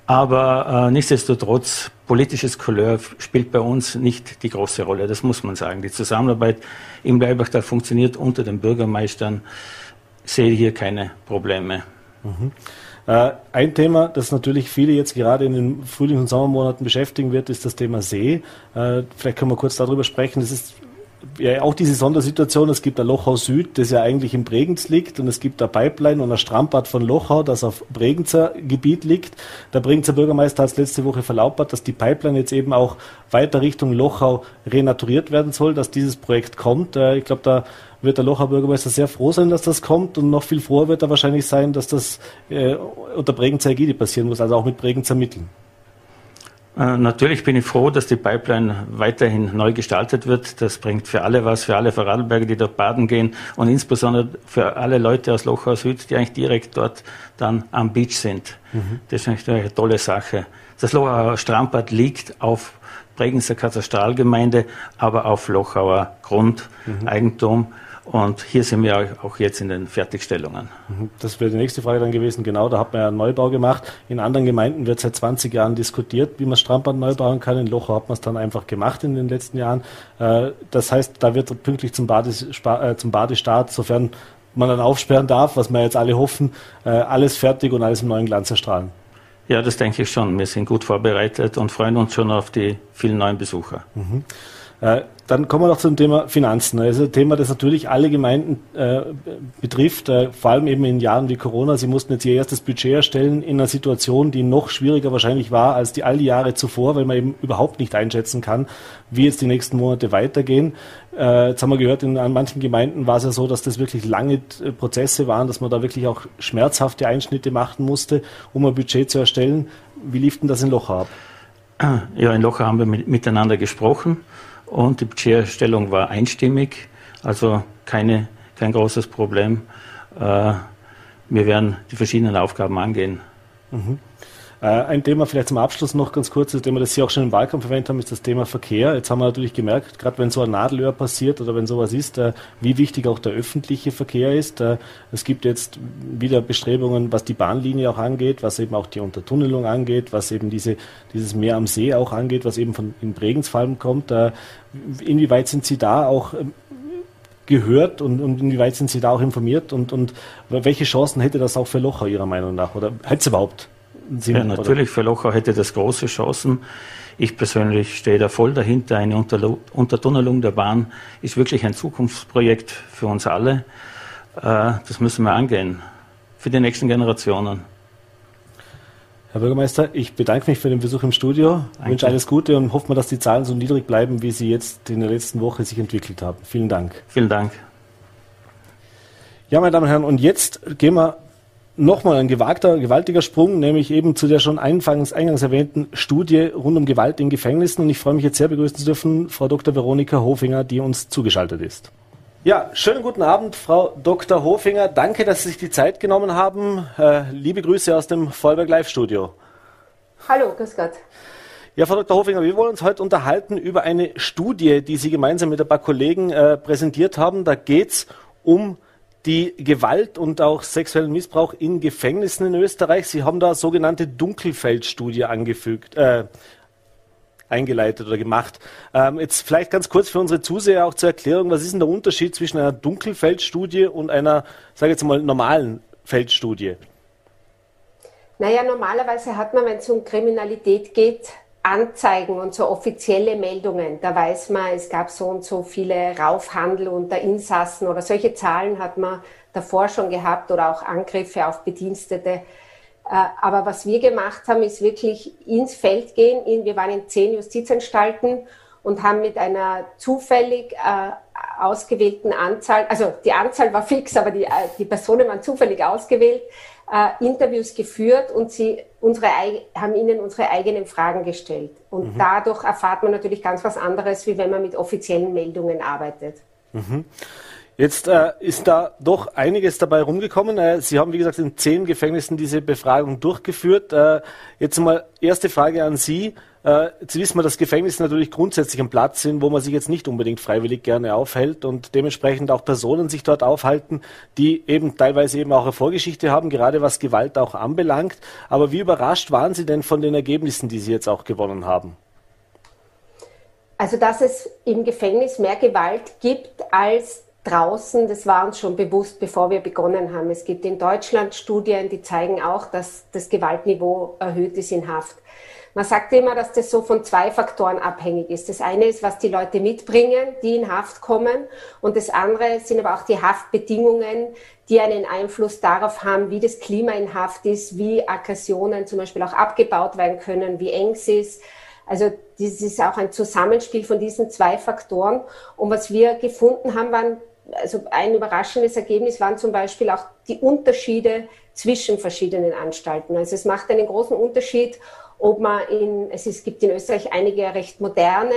Speaker 3: Aber äh, nichtsdestotrotz, politisches Couleur spielt bei uns nicht die große Rolle. Das muss man sagen. Die Zusammenarbeit im Leibachtal funktioniert unter den Bürgermeistern. Ich sehe hier keine Probleme. Mhm.
Speaker 1: Äh, ein Thema, das natürlich viele jetzt gerade in den Frühlings- und Sommermonaten beschäftigen wird, ist das Thema See. Äh, vielleicht können wir kurz darüber sprechen. Das ist ja auch diese Sondersituation. Es gibt ein Lochau Süd, das ja eigentlich im Bregenz liegt, und es gibt eine Pipeline und ein Strandbad von Lochau, das auf Bregenzer Gebiet liegt. Der Bregenzer Bürgermeister hat es letzte Woche verlautbart, dass die Pipeline jetzt eben auch weiter Richtung Lochau renaturiert werden soll, dass dieses Projekt kommt. Äh, ich glaube, da wird der Locher Bürgermeister sehr froh sein, dass das kommt und noch viel froher wird er wahrscheinlich sein, dass das äh, unter Bregenzer Ägide passieren muss, also auch mit Bregenzer Mitteln.
Speaker 3: Äh, natürlich bin ich froh, dass die Pipeline weiterhin neu gestaltet wird. Das bringt für alle was, für alle Vorarlberger, die dort baden gehen und insbesondere für alle Leute aus Lochau Süd, die eigentlich direkt dort dann am Beach sind. Mhm. Das ist eigentlich eine tolle Sache. Das Lochauer Strandbad liegt auf Bregenzer Katastralgemeinde, aber auf Lochauer Grundeigentum. Mhm. Und hier sind wir auch jetzt in den Fertigstellungen.
Speaker 1: Mhm. Das wäre die nächste Frage dann gewesen. Genau, da hat man ja einen Neubau gemacht. In anderen Gemeinden wird seit 20 Jahren diskutiert, wie man Strandbad neu bauen kann. In Lochau hat man es dann einfach gemacht in den letzten Jahren. Äh, das heißt, da wird pünktlich zum, Bades, äh, zum Badestart, sofern man dann aufsperren darf, was wir jetzt alle hoffen, äh, alles fertig und alles im neuen Glanz erstrahlen.
Speaker 3: Ja, das denke ich schon. Wir sind gut vorbereitet und freuen uns schon auf die vielen neuen Besucher. Mhm.
Speaker 1: Äh, dann kommen wir noch zum Thema Finanzen. Also ein Thema, das natürlich alle Gemeinden äh, betrifft, äh, vor allem eben in Jahren wie Corona. Sie mussten jetzt ihr erstes Budget erstellen in einer Situation, die noch schwieriger wahrscheinlich war als die all die Jahre zuvor, weil man eben überhaupt nicht einschätzen kann, wie jetzt die nächsten Monate weitergehen. Äh, jetzt haben wir gehört, in an manchen Gemeinden war es ja so, dass das wirklich lange äh, Prozesse waren, dass man da wirklich auch schmerzhafte Einschnitte machen musste, um ein Budget zu erstellen. Wie lief denn das in Locher ab?
Speaker 3: Ja, in Locher haben wir mit, miteinander gesprochen und die Budgeterstellung war einstimmig, also keine, kein großes Problem. Äh, wir werden die verschiedenen Aufgaben angehen.
Speaker 1: Mhm. Äh, ein Thema vielleicht zum Abschluss noch ganz kurz, das Thema, das Sie auch schon im Wahlkampf verwendet haben, ist das Thema Verkehr. Jetzt haben wir natürlich gemerkt, gerade wenn so ein Nadelöhr passiert oder wenn sowas ist, äh, wie wichtig auch der öffentliche Verkehr ist. Äh, es gibt jetzt wieder Bestrebungen, was die Bahnlinie auch angeht, was eben auch die Untertunnelung angeht, was eben diese, dieses Meer am See auch angeht, was eben von in Bregensfallen kommt. Inwieweit sind Sie da auch ähm, gehört und, und inwieweit sind Sie da auch informiert und, und welche Chancen hätte das auch für Locher Ihrer Meinung nach oder hätte es überhaupt?
Speaker 3: Sinn, ja, natürlich, oder? für Locher hätte das große Chancen. Ich persönlich stehe da voll dahinter. Eine Untertunnelung der Bahn ist wirklich ein Zukunftsprojekt für uns alle. Äh, das müssen wir angehen für die nächsten Generationen.
Speaker 1: Herr Bürgermeister, ich bedanke mich für den Besuch im Studio, Danke. wünsche alles Gute und hoffe mal, dass die Zahlen so niedrig bleiben, wie sie jetzt in der letzten Woche sich entwickelt haben. Vielen Dank.
Speaker 3: Vielen Dank.
Speaker 1: Ja, meine Damen und Herren, und jetzt gehen wir nochmal ein gewagter, gewaltiger Sprung, nämlich eben zu der schon eingangs, eingangs erwähnten Studie rund um Gewalt in Gefängnissen. Und ich freue mich jetzt sehr begrüßen zu dürfen, Frau Dr. Veronika Hofinger, die uns zugeschaltet ist. Ja, schönen guten Abend, Frau Dr. Hofinger. Danke, dass Sie sich die Zeit genommen haben. Äh, liebe Grüße aus dem Vollberg Live Studio.
Speaker 4: Hallo, grüß Gott.
Speaker 1: Ja, Frau Dr. Hofinger, wir wollen uns heute unterhalten über eine Studie, die Sie gemeinsam mit ein paar Kollegen äh, präsentiert haben. Da geht es um die Gewalt und auch sexuellen Missbrauch in Gefängnissen in Österreich. Sie haben da sogenannte Dunkelfeldstudie angefügt, äh, eingeleitet oder gemacht. Ähm, jetzt vielleicht ganz kurz für unsere Zuseher auch zur Erklärung, was ist denn der Unterschied zwischen einer Dunkelfeldstudie und einer, sage jetzt mal, normalen Feldstudie?
Speaker 4: Naja, normalerweise hat man, wenn es um Kriminalität geht, Anzeigen und so offizielle Meldungen. Da weiß man, es gab so und so viele Raufhandel unter Insassen oder solche Zahlen hat man davor schon gehabt oder auch Angriffe auf Bedienstete. Äh, aber was wir gemacht haben, ist wirklich ins Feld gehen. Wir waren in zehn Justizanstalten und haben mit einer zufällig äh, ausgewählten Anzahl, also die Anzahl war fix, aber die, äh, die Personen waren zufällig ausgewählt, äh, Interviews geführt und sie unsere, haben ihnen unsere eigenen Fragen gestellt. Und mhm. dadurch erfahrt man natürlich ganz was anderes, wie wenn man mit offiziellen Meldungen arbeitet.
Speaker 1: Mhm. Jetzt äh, ist da doch einiges dabei rumgekommen. Äh, Sie haben, wie gesagt, in zehn Gefängnissen diese Befragung durchgeführt. Äh, jetzt mal erste Frage an Sie. Äh, jetzt wissen wir, dass Gefängnisse natürlich grundsätzlich ein Platz sind, wo man sich jetzt nicht unbedingt freiwillig gerne aufhält und dementsprechend auch Personen sich dort aufhalten, die eben teilweise eben auch eine Vorgeschichte haben, gerade was Gewalt auch anbelangt. Aber wie überrascht waren Sie denn von den Ergebnissen, die Sie jetzt auch gewonnen haben?
Speaker 4: Also, dass es im Gefängnis mehr Gewalt gibt als draußen, das war uns schon bewusst, bevor wir begonnen haben. Es gibt in Deutschland Studien, die zeigen auch, dass das Gewaltniveau erhöht ist in Haft. Man sagt immer, dass das so von zwei Faktoren abhängig ist. Das eine ist, was die Leute mitbringen, die in Haft kommen. Und das andere sind aber auch die Haftbedingungen, die einen Einfluss darauf haben, wie das Klima in Haft ist, wie Aggressionen zum Beispiel auch abgebaut werden können, wie eng es ist. Also das ist auch ein Zusammenspiel von diesen zwei Faktoren. Und was wir gefunden haben, waren also ein überraschendes Ergebnis waren zum Beispiel auch die Unterschiede zwischen verschiedenen Anstalten. Also es macht einen großen Unterschied, ob man in, es, es gibt in Österreich einige recht moderne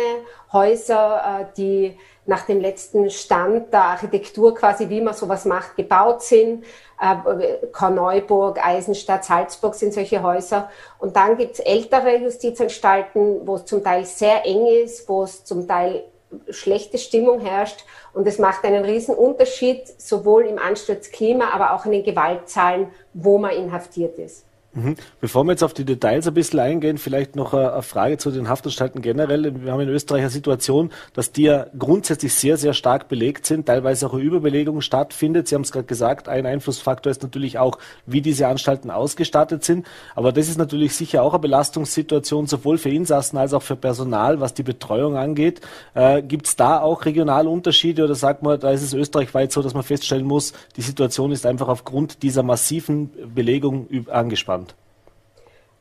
Speaker 4: Häuser, äh, die nach dem letzten Stand der Architektur quasi, wie man sowas macht, gebaut sind. Äh, Korneuburg, Eisenstadt, Salzburg sind solche Häuser. Und dann gibt's ältere Justizanstalten, wo es zum Teil sehr eng ist, wo es zum Teil schlechte Stimmung herrscht. Und es macht einen riesen Unterschied, sowohl im Ansturzklima, aber auch in den Gewaltzahlen, wo man inhaftiert ist.
Speaker 1: Mhm. Bevor wir jetzt auf die Details ein bisschen eingehen, vielleicht noch eine Frage zu den Haftanstalten generell. Wir haben in Österreich eine Situation, dass die ja grundsätzlich sehr, sehr stark belegt sind, teilweise auch eine Überbelegung stattfindet. Sie haben es gerade gesagt, ein Einflussfaktor ist natürlich auch, wie diese Anstalten ausgestattet sind. Aber das ist natürlich sicher auch eine Belastungssituation, sowohl für Insassen als auch für Personal, was die Betreuung angeht. Äh, Gibt es da auch regionale Unterschiede oder sagt man, da ist es österreichweit so, dass man feststellen muss, die Situation ist einfach aufgrund dieser massiven Belegung angespannt?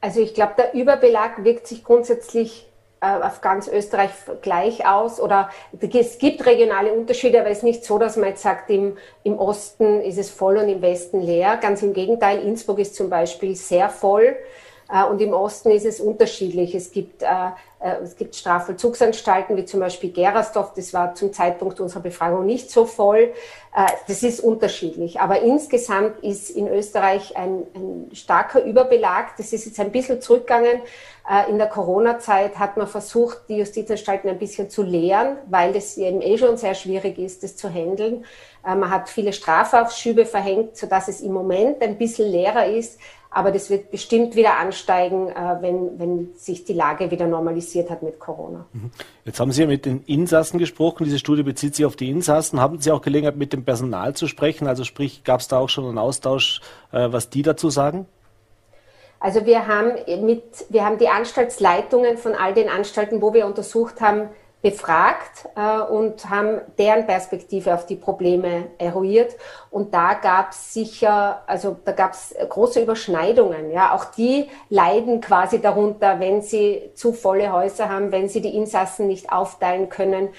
Speaker 4: Also ich glaube, der Überbelag wirkt sich grundsätzlich äh, auf ganz Österreich gleich aus oder es gibt regionale Unterschiede, aber es ist nicht so, dass man jetzt sagt, im, im Osten ist es voll und im Westen leer. Ganz im Gegenteil, Innsbruck ist zum Beispiel sehr voll. Äh, und im Osten ist es unterschiedlich. Es gibt, äh, äh, es gibt Strafvollzugsanstalten, wie zum Beispiel Gerasdorf. Das war zum Zeitpunkt unserer Befragung nicht so voll. Das ist unterschiedlich. Aber insgesamt ist in Österreich ein, ein starker Überbelag. Das ist jetzt ein bisschen zurückgegangen. In der Corona-Zeit hat man versucht, die Justizanstalten ein bisschen zu leeren, weil das eben eh schon sehr schwierig ist, das zu handeln. Man hat viele Strafaufschübe verhängt, sodass es im Moment ein bisschen leerer ist. Aber das wird bestimmt wieder ansteigen, äh, wenn, wenn sich die Lage wieder normalisiert hat mit Corona. Mhm.
Speaker 1: Jetzt haben Sie ja mit den Insassen gesprochen. Diese Studie bezieht sich auf die Insassen. Haben Sie auch Gelegenheit, mit dem Personal zu sprechen? Also sprich, gab es da auch schon einen Austausch, äh, was die dazu sagen?
Speaker 4: Also wir haben mit, wir haben die Anstaltsleitungen von all den Anstalten, wo wir untersucht haben, befragt äh, und haben deren Perspektive auf die Probleme eruiert. Und da gab es sicher, also da gab es große Überschneidungen. Ja, auch die leiden quasi darunter, wenn sie zu volle Häuser haben, wenn sie die Insassen nicht aufteilen können,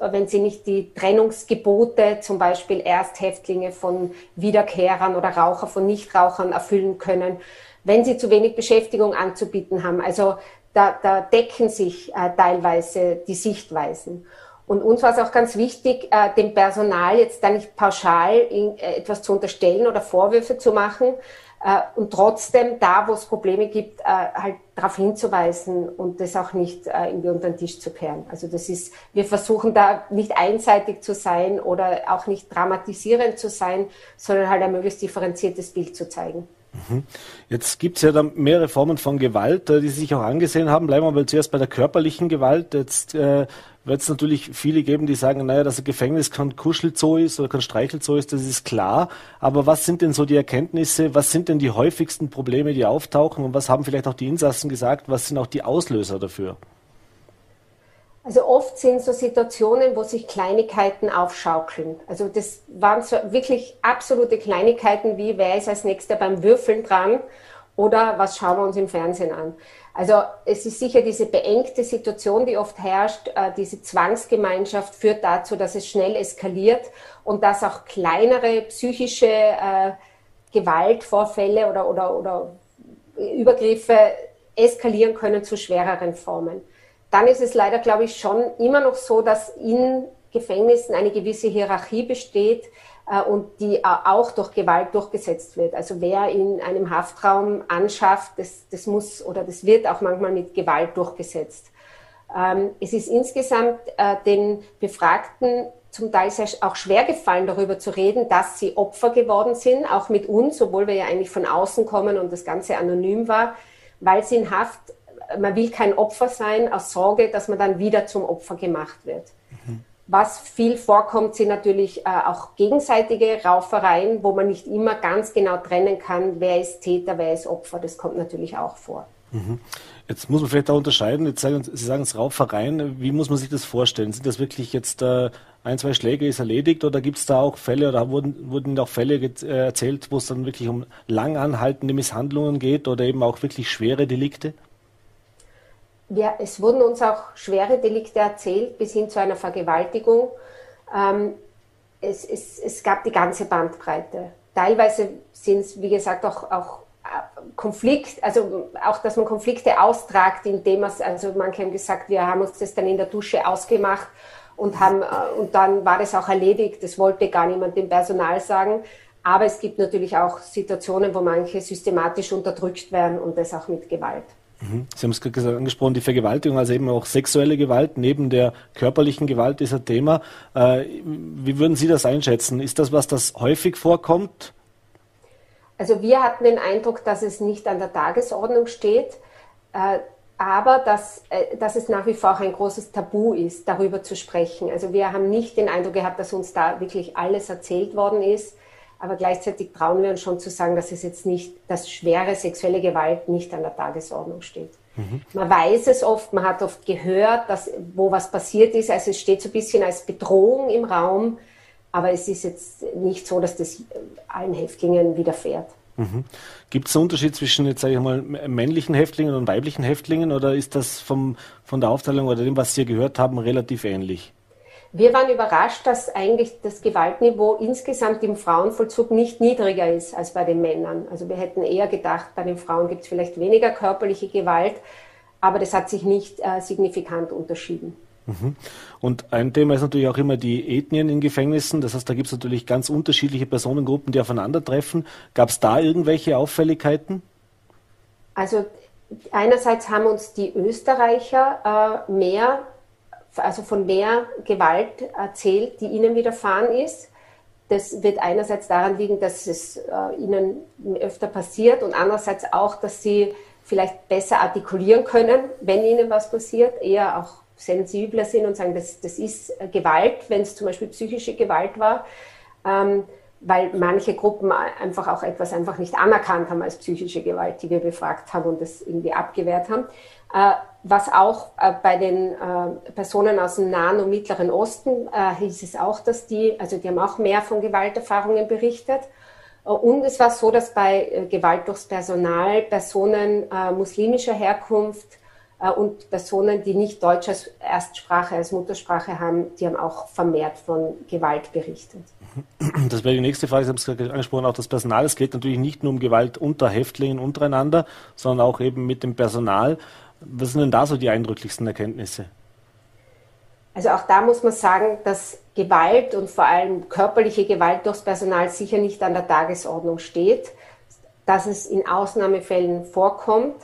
Speaker 4: wenn sie nicht die Trennungsgebote, zum Beispiel Ersthäftlinge von Wiederkehrern oder Raucher von Nichtrauchern erfüllen können, wenn sie zu wenig Beschäftigung anzubieten haben. Also da, da decken sich äh, teilweise die Sichtweisen. Und uns war es auch ganz wichtig, äh, dem Personal jetzt da nicht pauschal in, äh, etwas zu unterstellen oder Vorwürfe zu machen äh, und trotzdem da, wo es Probleme gibt, äh, halt darauf hinzuweisen und das auch nicht äh, irgendwie unter den Tisch zu kehren. Also das ist, wir versuchen da nicht einseitig zu sein oder auch nicht dramatisierend zu sein, sondern halt ein möglichst differenziertes Bild zu zeigen.
Speaker 1: Mhm. Jetzt gibt es ja dann mehrere Formen von Gewalt, äh, die Sie sich auch angesehen haben. Bleiben wir mal zuerst bei der körperlichen Gewalt. Jetzt äh, wird es natürlich viele geben, die sagen, naja, dass ein Gefängnis kein Kuschelzoo ist oder kein Streichelzoo ist, das ist klar. Aber was sind denn so die Erkenntnisse? Was sind denn die häufigsten Probleme, die auftauchen? Und was haben vielleicht auch die Insassen gesagt? Was sind auch die Auslöser dafür?
Speaker 4: Also oft sind so Situationen, wo sich Kleinigkeiten aufschaukeln. Also das waren so wirklich absolute Kleinigkeiten wie, wer ist als nächster beim Würfeln dran oder was schauen wir uns im Fernsehen an. Also es ist sicher diese beengte Situation, die oft herrscht, äh, diese Zwangsgemeinschaft führt dazu, dass es schnell eskaliert und dass auch kleinere psychische äh, Gewaltvorfälle oder, oder, oder Übergriffe eskalieren können zu schwereren Formen dann ist es leider, glaube ich, schon immer noch so, dass in Gefängnissen eine gewisse Hierarchie besteht äh, und die äh, auch durch Gewalt durchgesetzt wird. Also wer in einem Haftraum anschafft, das, das muss oder das wird auch manchmal mit Gewalt durchgesetzt. Ähm, es ist insgesamt äh, den Befragten zum Teil sehr, auch schwer gefallen, darüber zu reden, dass sie Opfer geworden sind, auch mit uns, obwohl wir ja eigentlich von außen kommen und das Ganze anonym war, weil sie in Haft man will kein Opfer sein aus Sorge, dass man dann wieder zum Opfer gemacht wird. Mhm. Was viel vorkommt, sind natürlich äh, auch gegenseitige Raufereien, wo man nicht immer ganz genau trennen kann, wer ist Täter, wer ist Opfer. Das kommt natürlich auch vor.
Speaker 1: Mhm. Jetzt muss man vielleicht auch unterscheiden. Jetzt sagen, Sie sagen es Raufereien. Wie muss man sich das vorstellen? Sind das wirklich jetzt äh, ein, zwei Schläge ist erledigt oder gibt es da auch Fälle oder wurden, wurden auch Fälle äh, erzählt, wo es dann wirklich um lang anhaltende Misshandlungen geht oder eben auch wirklich schwere Delikte?
Speaker 4: Wir, es wurden uns auch schwere Delikte erzählt, bis hin zu einer Vergewaltigung. Ähm, es, es, es, gab die ganze Bandbreite. Teilweise sind es, wie gesagt, auch, auch äh, Konflikt, also auch, dass man Konflikte austragt, indem man, also manche haben gesagt, wir haben uns das dann in der Dusche ausgemacht und haben, äh, und dann war das auch erledigt. Das wollte gar niemand dem Personal sagen. Aber es gibt natürlich auch Situationen, wo manche systematisch unterdrückt werden und das auch mit Gewalt.
Speaker 1: Mhm. Sie haben es gerade angesprochen, die Vergewaltigung, also eben auch sexuelle Gewalt neben der körperlichen Gewalt ist ein Thema. Äh, wie würden Sie das einschätzen? Ist das was, das häufig vorkommt?
Speaker 4: Also wir hatten den Eindruck, dass es nicht an der Tagesordnung steht, äh, aber dass, äh, dass es nach wie vor auch ein großes Tabu ist, darüber zu sprechen. Also wir haben nicht den Eindruck gehabt, dass uns da wirklich alles erzählt worden ist. Aber gleichzeitig trauen wir uns schon zu sagen, dass es jetzt nicht, dass schwere sexuelle Gewalt nicht an der Tagesordnung steht. Mhm. Man weiß es oft, man hat oft gehört, dass, wo was passiert ist. Also es steht so ein bisschen als Bedrohung im Raum, aber es ist jetzt nicht so, dass das allen Häftlingen widerfährt.
Speaker 1: Mhm. Gibt es einen Unterschied zwischen jetzt sage ich mal männlichen Häftlingen und weiblichen Häftlingen oder ist das vom, von der Aufteilung oder dem, was Sie gehört haben, relativ ähnlich?
Speaker 4: Wir waren überrascht, dass eigentlich das Gewaltniveau insgesamt im Frauenvollzug nicht niedriger ist als bei den Männern. Also wir hätten eher gedacht, bei den Frauen gibt es vielleicht weniger körperliche Gewalt, aber das hat sich nicht äh, signifikant unterschieden.
Speaker 1: Mhm. Und ein Thema ist natürlich auch immer die Ethnien in Gefängnissen. Das heißt, da gibt es natürlich ganz unterschiedliche Personengruppen, die aufeinandertreffen. Gab es da irgendwelche Auffälligkeiten?
Speaker 4: Also einerseits haben uns die Österreicher äh, mehr also von mehr Gewalt erzählt, die ihnen widerfahren ist. Das wird einerseits daran liegen, dass es äh, ihnen öfter passiert und andererseits auch, dass sie vielleicht besser artikulieren können, wenn ihnen was passiert, eher auch sensibler sind und sagen, das, das ist Gewalt, wenn es zum Beispiel psychische Gewalt war, ähm, weil manche Gruppen einfach auch etwas einfach nicht anerkannt haben als psychische Gewalt, die wir befragt haben und das irgendwie abgewehrt haben. Äh, was auch äh, bei den äh, Personen aus dem Nahen und Mittleren Osten hieß es auch, dass die, also die haben auch mehr von Gewalterfahrungen berichtet. Und es war so, dass bei Gewalt durchs Personal Personen muslimischer Herkunft und Personen, die nicht Deutsch als Erstsprache, als Muttersprache haben, die haben auch vermehrt von Gewalt berichtet.
Speaker 1: Das wäre die nächste Frage. Sie haben es gerade angesprochen, auch das Personal. Es geht natürlich nicht nur um Gewalt unter Häftlingen untereinander, sondern auch eben mit dem Personal. Was sind denn da so die eindrücklichsten Erkenntnisse?
Speaker 4: Also auch da muss man sagen, dass Gewalt und vor allem körperliche Gewalt durchs Personal sicher nicht an der Tagesordnung steht, dass es in Ausnahmefällen vorkommt.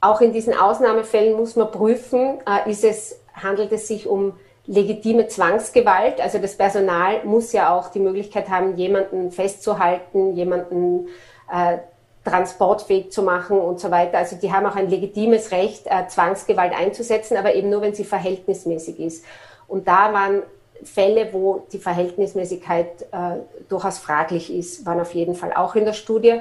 Speaker 4: Auch in diesen Ausnahmefällen muss man prüfen, äh, ist es, handelt es sich um legitime Zwangsgewalt. Also das Personal muss ja auch die Möglichkeit haben, jemanden festzuhalten, jemanden äh, transportfähig zu machen und so weiter. Also die haben auch ein legitimes Recht, äh, Zwangsgewalt einzusetzen, aber eben nur, wenn sie verhältnismäßig ist. Und da waren Fälle, wo die Verhältnismäßigkeit äh, durchaus fraglich ist, waren auf jeden Fall auch in der Studie.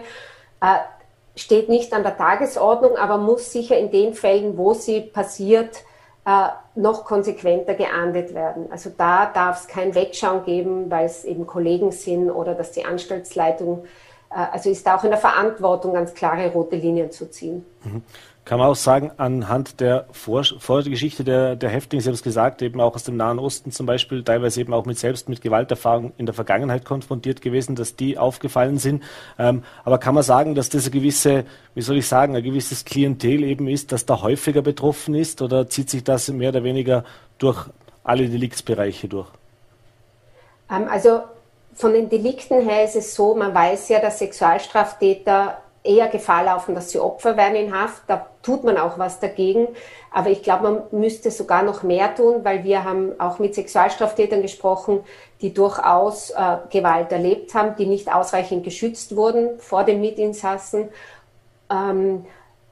Speaker 4: Steht nicht an der Tagesordnung, aber muss sicher in den Fällen, wo sie passiert, äh, noch konsequenter geahndet werden. Also da darf es kein Wegschauen geben, weil es eben Kollegen sind oder dass die Anstaltsleitung also ist da auch in der Verantwortung, ganz klare rote Linien zu ziehen.
Speaker 1: Mhm. Kann man auch sagen, anhand der Vor Vorgeschichte der, der Häftlinge, Sie haben es gesagt, eben auch aus dem Nahen Osten zum Beispiel, teilweise eben auch mit selbst mit Gewalterfahrung in der Vergangenheit konfrontiert gewesen, dass die aufgefallen sind. Ähm, aber kann man sagen, dass das eine gewisse, wie soll ich sagen, ein gewisses Klientel eben ist, das da häufiger betroffen ist oder zieht sich das mehr oder weniger durch alle Deliktsbereiche durch?
Speaker 4: Ähm, also von den Delikten her ist es so, man weiß ja, dass Sexualstraftäter eher Gefahr laufen, dass sie Opfer werden in Haft. Da tut man auch was dagegen. Aber ich glaube, man müsste sogar noch mehr tun, weil wir haben auch mit Sexualstraftätern gesprochen, die durchaus äh, Gewalt erlebt haben, die nicht ausreichend geschützt wurden vor den Mitinsassen. Ähm,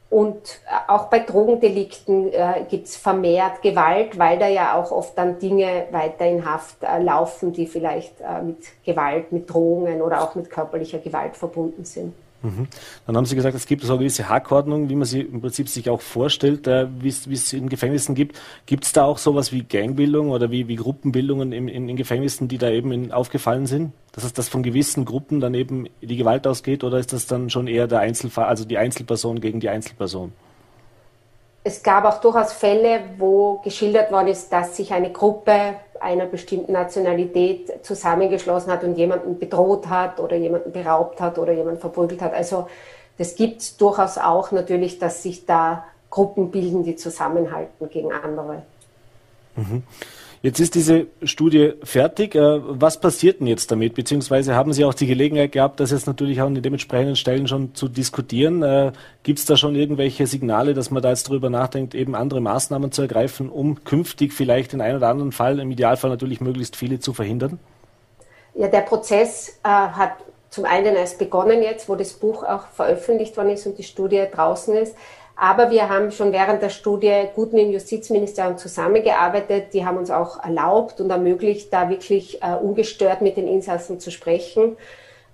Speaker 4: und äh, auch bei Drogendelikten äh, gibt es vermehrt Gewalt, weil da ja auch oft dann Dinge weiter in Haft äh, laufen, die vielleicht äh, mit Gewalt, mit Drohungen oder auch mit körperlicher Gewalt verbunden sind.
Speaker 1: Mhm. Dann haben Sie gesagt, es gibt so eine gewisse Hackordnung, wie man sie im Prinzip sich auch vorstellt, äh, wie es in Gefängnissen gibt. Gibt es da auch sowas wie Gangbildung oder wie, wie Gruppenbildungen in, in, in Gefängnissen, die da eben in, aufgefallen sind? Dass es das von gewissen Gruppen dann eben die Gewalt ausgeht oder ist das dann schon eher der Einzelfall, also die Einzelperson gegen die Einzelperson?
Speaker 4: Es gab auch durchaus Fälle, wo geschildert worden ist, dass sich eine Gruppe einer bestimmten Nationalität zusammengeschlossen hat und jemanden bedroht hat oder jemanden beraubt hat oder jemanden verprügelt hat. Also das gibt durchaus auch natürlich, dass sich da Gruppen bilden, die zusammenhalten gegen andere.
Speaker 1: Mhm. Jetzt ist diese Studie fertig. Äh, was passiert denn jetzt damit? Beziehungsweise haben Sie auch die Gelegenheit gehabt, das jetzt natürlich auch an den dementsprechenden Stellen schon zu diskutieren? Äh, Gibt es da schon irgendwelche Signale, dass man da jetzt darüber nachdenkt, eben andere Maßnahmen zu ergreifen, um künftig vielleicht den einen oder anderen Fall, im Idealfall natürlich möglichst viele zu verhindern?
Speaker 4: Ja, der Prozess äh, hat zum einen erst begonnen jetzt, wo das Buch auch veröffentlicht worden ist und die Studie draußen ist. Aber wir haben schon während der Studie gut mit dem Justizministerium zusammengearbeitet. Die haben uns auch erlaubt und ermöglicht, da wirklich äh, ungestört mit den Insassen zu sprechen.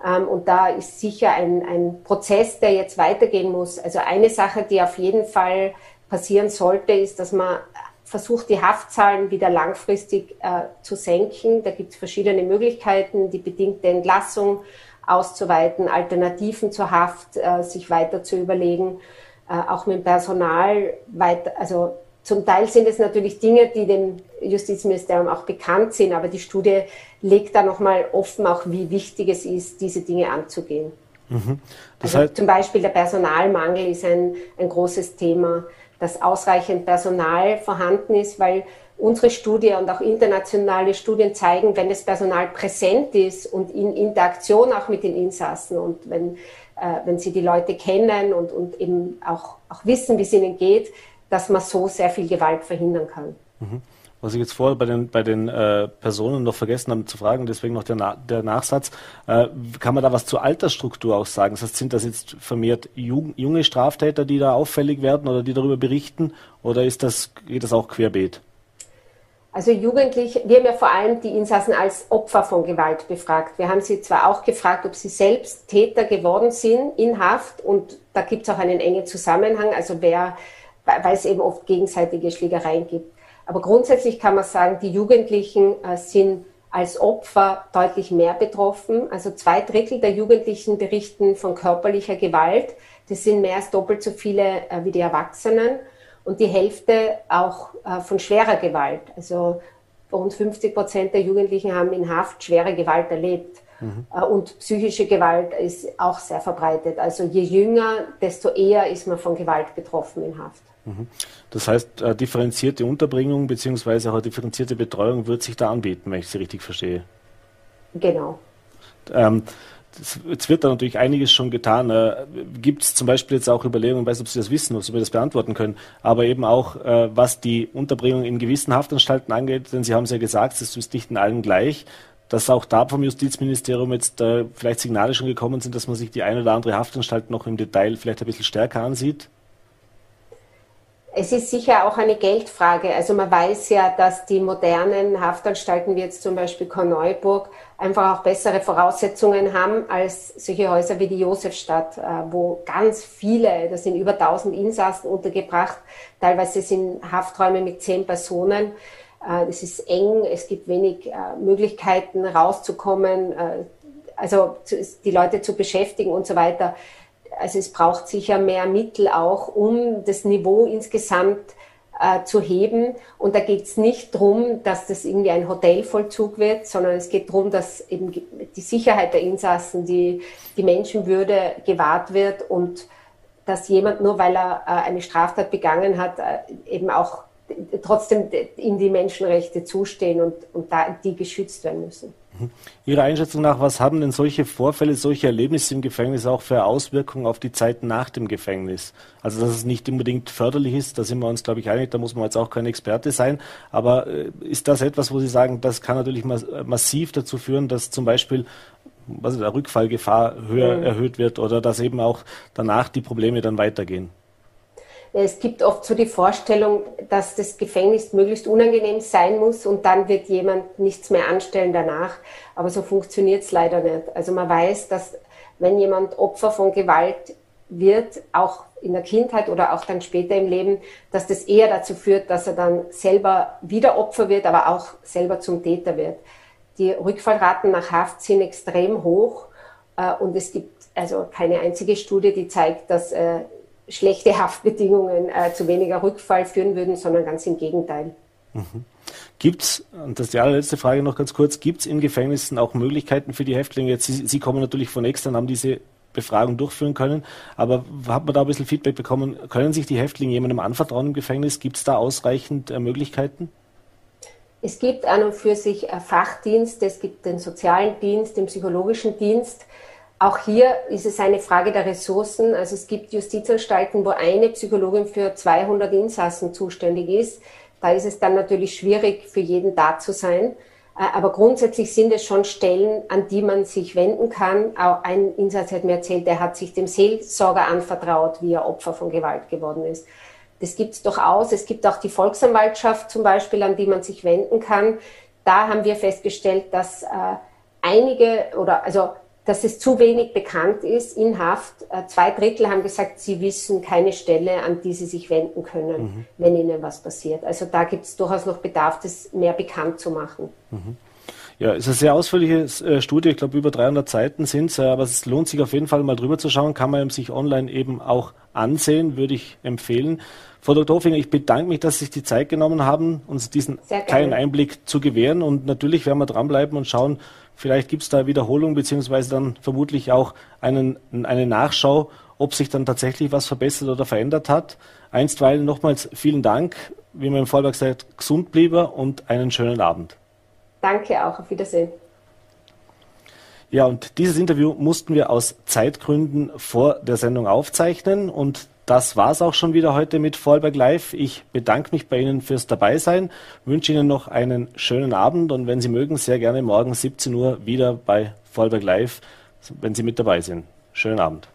Speaker 4: Ähm, und da ist sicher ein, ein Prozess, der jetzt weitergehen muss. Also eine Sache, die auf jeden Fall passieren sollte, ist, dass man versucht, die Haftzahlen wieder langfristig äh, zu senken. Da gibt es verschiedene Möglichkeiten, die bedingte Entlassung auszuweiten, Alternativen zur Haft äh, sich weiter zu überlegen auch mit dem Personal weiter, also zum Teil sind es natürlich Dinge, die dem Justizministerium auch bekannt sind, aber die Studie legt da nochmal offen, auch wie wichtig es ist, diese Dinge anzugehen. Mhm. also heißt, zum Beispiel der Personalmangel ist ein, ein großes Thema, dass ausreichend Personal vorhanden ist, weil unsere Studie und auch internationale Studien zeigen, wenn das Personal präsent ist und in Interaktion auch mit den Insassen und wenn äh, wenn sie die Leute kennen und, und eben auch, auch wissen, wie es ihnen geht, dass man so sehr viel Gewalt verhindern kann.
Speaker 1: Mhm. Was ich jetzt vorher bei den, bei den äh, Personen noch vergessen habe zu fragen, deswegen noch der, Na der Nachsatz, äh, kann man da was zur Altersstruktur auch sagen? Das heißt, sind das jetzt vermehrt junge Straftäter, die da auffällig werden oder die darüber berichten, oder ist das, geht das auch querbeet?
Speaker 4: Also Jugendliche, wir haben ja vor allem die Insassen als Opfer von Gewalt befragt. Wir haben sie zwar auch gefragt, ob sie selbst Täter geworden sind in Haft und da gibt es auch einen engen Zusammenhang, also wer, weil es eben oft gegenseitige Schlägereien gibt. Aber grundsätzlich kann man sagen, die Jugendlichen äh, sind als Opfer deutlich mehr betroffen. Also zwei Drittel der Jugendlichen berichten von körperlicher Gewalt. Das sind mehr als doppelt so viele äh, wie die Erwachsenen und die Hälfte auch äh, von schwerer Gewalt. Also rund 50 Prozent der Jugendlichen haben in Haft schwere Gewalt erlebt. Mhm. Äh, und psychische Gewalt ist auch sehr verbreitet. Also je jünger, desto eher ist man von Gewalt betroffen in Haft.
Speaker 1: Mhm. Das heißt, äh, differenzierte Unterbringung bzw. auch differenzierte Betreuung wird sich da anbieten, wenn ich Sie richtig verstehe.
Speaker 4: Genau.
Speaker 1: Ähm, Jetzt wird da natürlich einiges schon getan. Äh, Gibt es zum Beispiel jetzt auch Überlegungen, weiß nicht, ob Sie das wissen, ob Sie mir das beantworten können, aber eben auch, äh, was die Unterbringung in gewissen Haftanstalten angeht, denn Sie haben es ja gesagt, es ist nicht in allen gleich, dass auch da vom Justizministerium jetzt äh, vielleicht Signale schon gekommen sind, dass man sich die eine oder andere Haftanstalt noch im Detail vielleicht ein bisschen stärker ansieht?
Speaker 4: Es ist sicher auch eine Geldfrage. Also man weiß ja, dass die modernen Haftanstalten wie jetzt zum Beispiel Korneuburg einfach auch bessere Voraussetzungen haben als solche Häuser wie die Josefstadt, äh, wo ganz viele, das sind über 1000 Insassen untergebracht, teilweise sind Hafträume mit zehn Personen. Äh, es ist eng, es gibt wenig äh, Möglichkeiten rauszukommen, also die Leute zu beschäftigen und so weiter also es braucht sicher mehr Mittel auch, um das Niveau insgesamt äh, zu heben. Und da geht es nicht darum, dass das irgendwie ein Hotelvollzug wird, sondern es geht darum, dass eben die Sicherheit der Insassen, die, die Menschenwürde gewahrt wird und dass jemand nur weil er äh, eine Straftat begangen hat, äh, eben auch trotzdem in die Menschenrechte zustehen und, und da die geschützt werden müssen.
Speaker 1: Ihrer Einschätzung nach, was haben denn solche Vorfälle, solche Erlebnisse im Gefängnis auch für Auswirkungen auf die Zeit nach dem Gefängnis? Also, dass es nicht unbedingt förderlich ist, da sind wir uns, glaube ich, einig, da muss man jetzt auch kein Experte sein. Aber äh, ist das etwas, wo Sie sagen, das kann natürlich massiv dazu führen, dass zum Beispiel was ist, der Rückfallgefahr höher mhm. erhöht wird oder dass eben auch danach die Probleme dann weitergehen?
Speaker 4: Es gibt oft so die Vorstellung, dass das Gefängnis möglichst unangenehm sein muss und dann wird jemand nichts mehr anstellen danach. Aber so funktioniert es leider nicht. Also man weiß, dass wenn jemand Opfer von Gewalt wird, auch in der Kindheit oder auch dann später im Leben, dass das eher dazu führt, dass er dann selber wieder Opfer wird, aber auch selber zum Täter wird. Die Rückfallraten nach Haft sind extrem hoch äh, und es gibt also keine einzige Studie, die zeigt, dass äh, schlechte Haftbedingungen äh, zu weniger Rückfall führen würden, sondern ganz im Gegenteil.
Speaker 1: Mhm. Gibt es, und das ist die allerletzte Frage noch ganz kurz, gibt es in Gefängnissen auch Möglichkeiten für die Häftlinge? Jetzt, Sie, Sie kommen natürlich von extern, haben diese Befragung durchführen können, aber hat man da ein bisschen Feedback bekommen? Können sich die Häftlinge jemandem anvertrauen im Gefängnis? Gibt es da ausreichend äh, Möglichkeiten?
Speaker 4: Es gibt an und für sich Fachdienste, es gibt den sozialen Dienst, den psychologischen Dienst. Auch hier ist es eine Frage der Ressourcen. Also es gibt Justizanstalten, wo eine Psychologin für 200 Insassen zuständig ist. Da ist es dann natürlich schwierig, für jeden da zu sein. Äh, aber grundsätzlich sind es schon Stellen, an die man sich wenden kann. Auch ein Insatz hat mir erzählt, der hat sich dem Seelsorger anvertraut, wie er Opfer von Gewalt geworden ist. Das gibt es durchaus. Es gibt auch die Volksanwaltschaft zum Beispiel, an die man sich wenden kann. Da haben wir festgestellt, dass äh, einige oder also dass es zu wenig bekannt ist in Haft. Äh, zwei Drittel haben gesagt, sie wissen keine Stelle, an die sie sich wenden können, mhm. wenn ihnen was passiert. Also da gibt es durchaus noch Bedarf, das mehr bekannt zu machen.
Speaker 1: Mhm. Ja, es ist eine sehr ausführliche äh, Studie, ich glaube über 300 Seiten sind es, äh, aber es lohnt sich auf jeden Fall mal drüber zu schauen, kann man sich online eben auch ansehen, würde ich empfehlen. Frau Dr. Hofinger, ich bedanke mich, dass Sie sich die Zeit genommen haben, uns diesen kleinen Einblick zu gewähren und natürlich werden wir dranbleiben und schauen, vielleicht gibt es da Wiederholung beziehungsweise dann vermutlich auch einen, eine Nachschau, ob sich dann tatsächlich was verbessert oder verändert hat. Einstweilen nochmals vielen Dank, wie man im Vollberg sagt, gesund bliebe und einen schönen Abend.
Speaker 4: Danke auch, auf Wiedersehen.
Speaker 1: Ja, und dieses Interview mussten wir aus Zeitgründen vor der Sendung aufzeichnen und das war's auch schon wieder heute mit Vorarlberg Live. Ich bedanke mich bei Ihnen fürs Dabeisein, wünsche Ihnen noch einen schönen Abend und wenn Sie mögen, sehr gerne morgen 17 Uhr wieder bei Vorarlberg Live, wenn Sie mit dabei sind. Schönen Abend.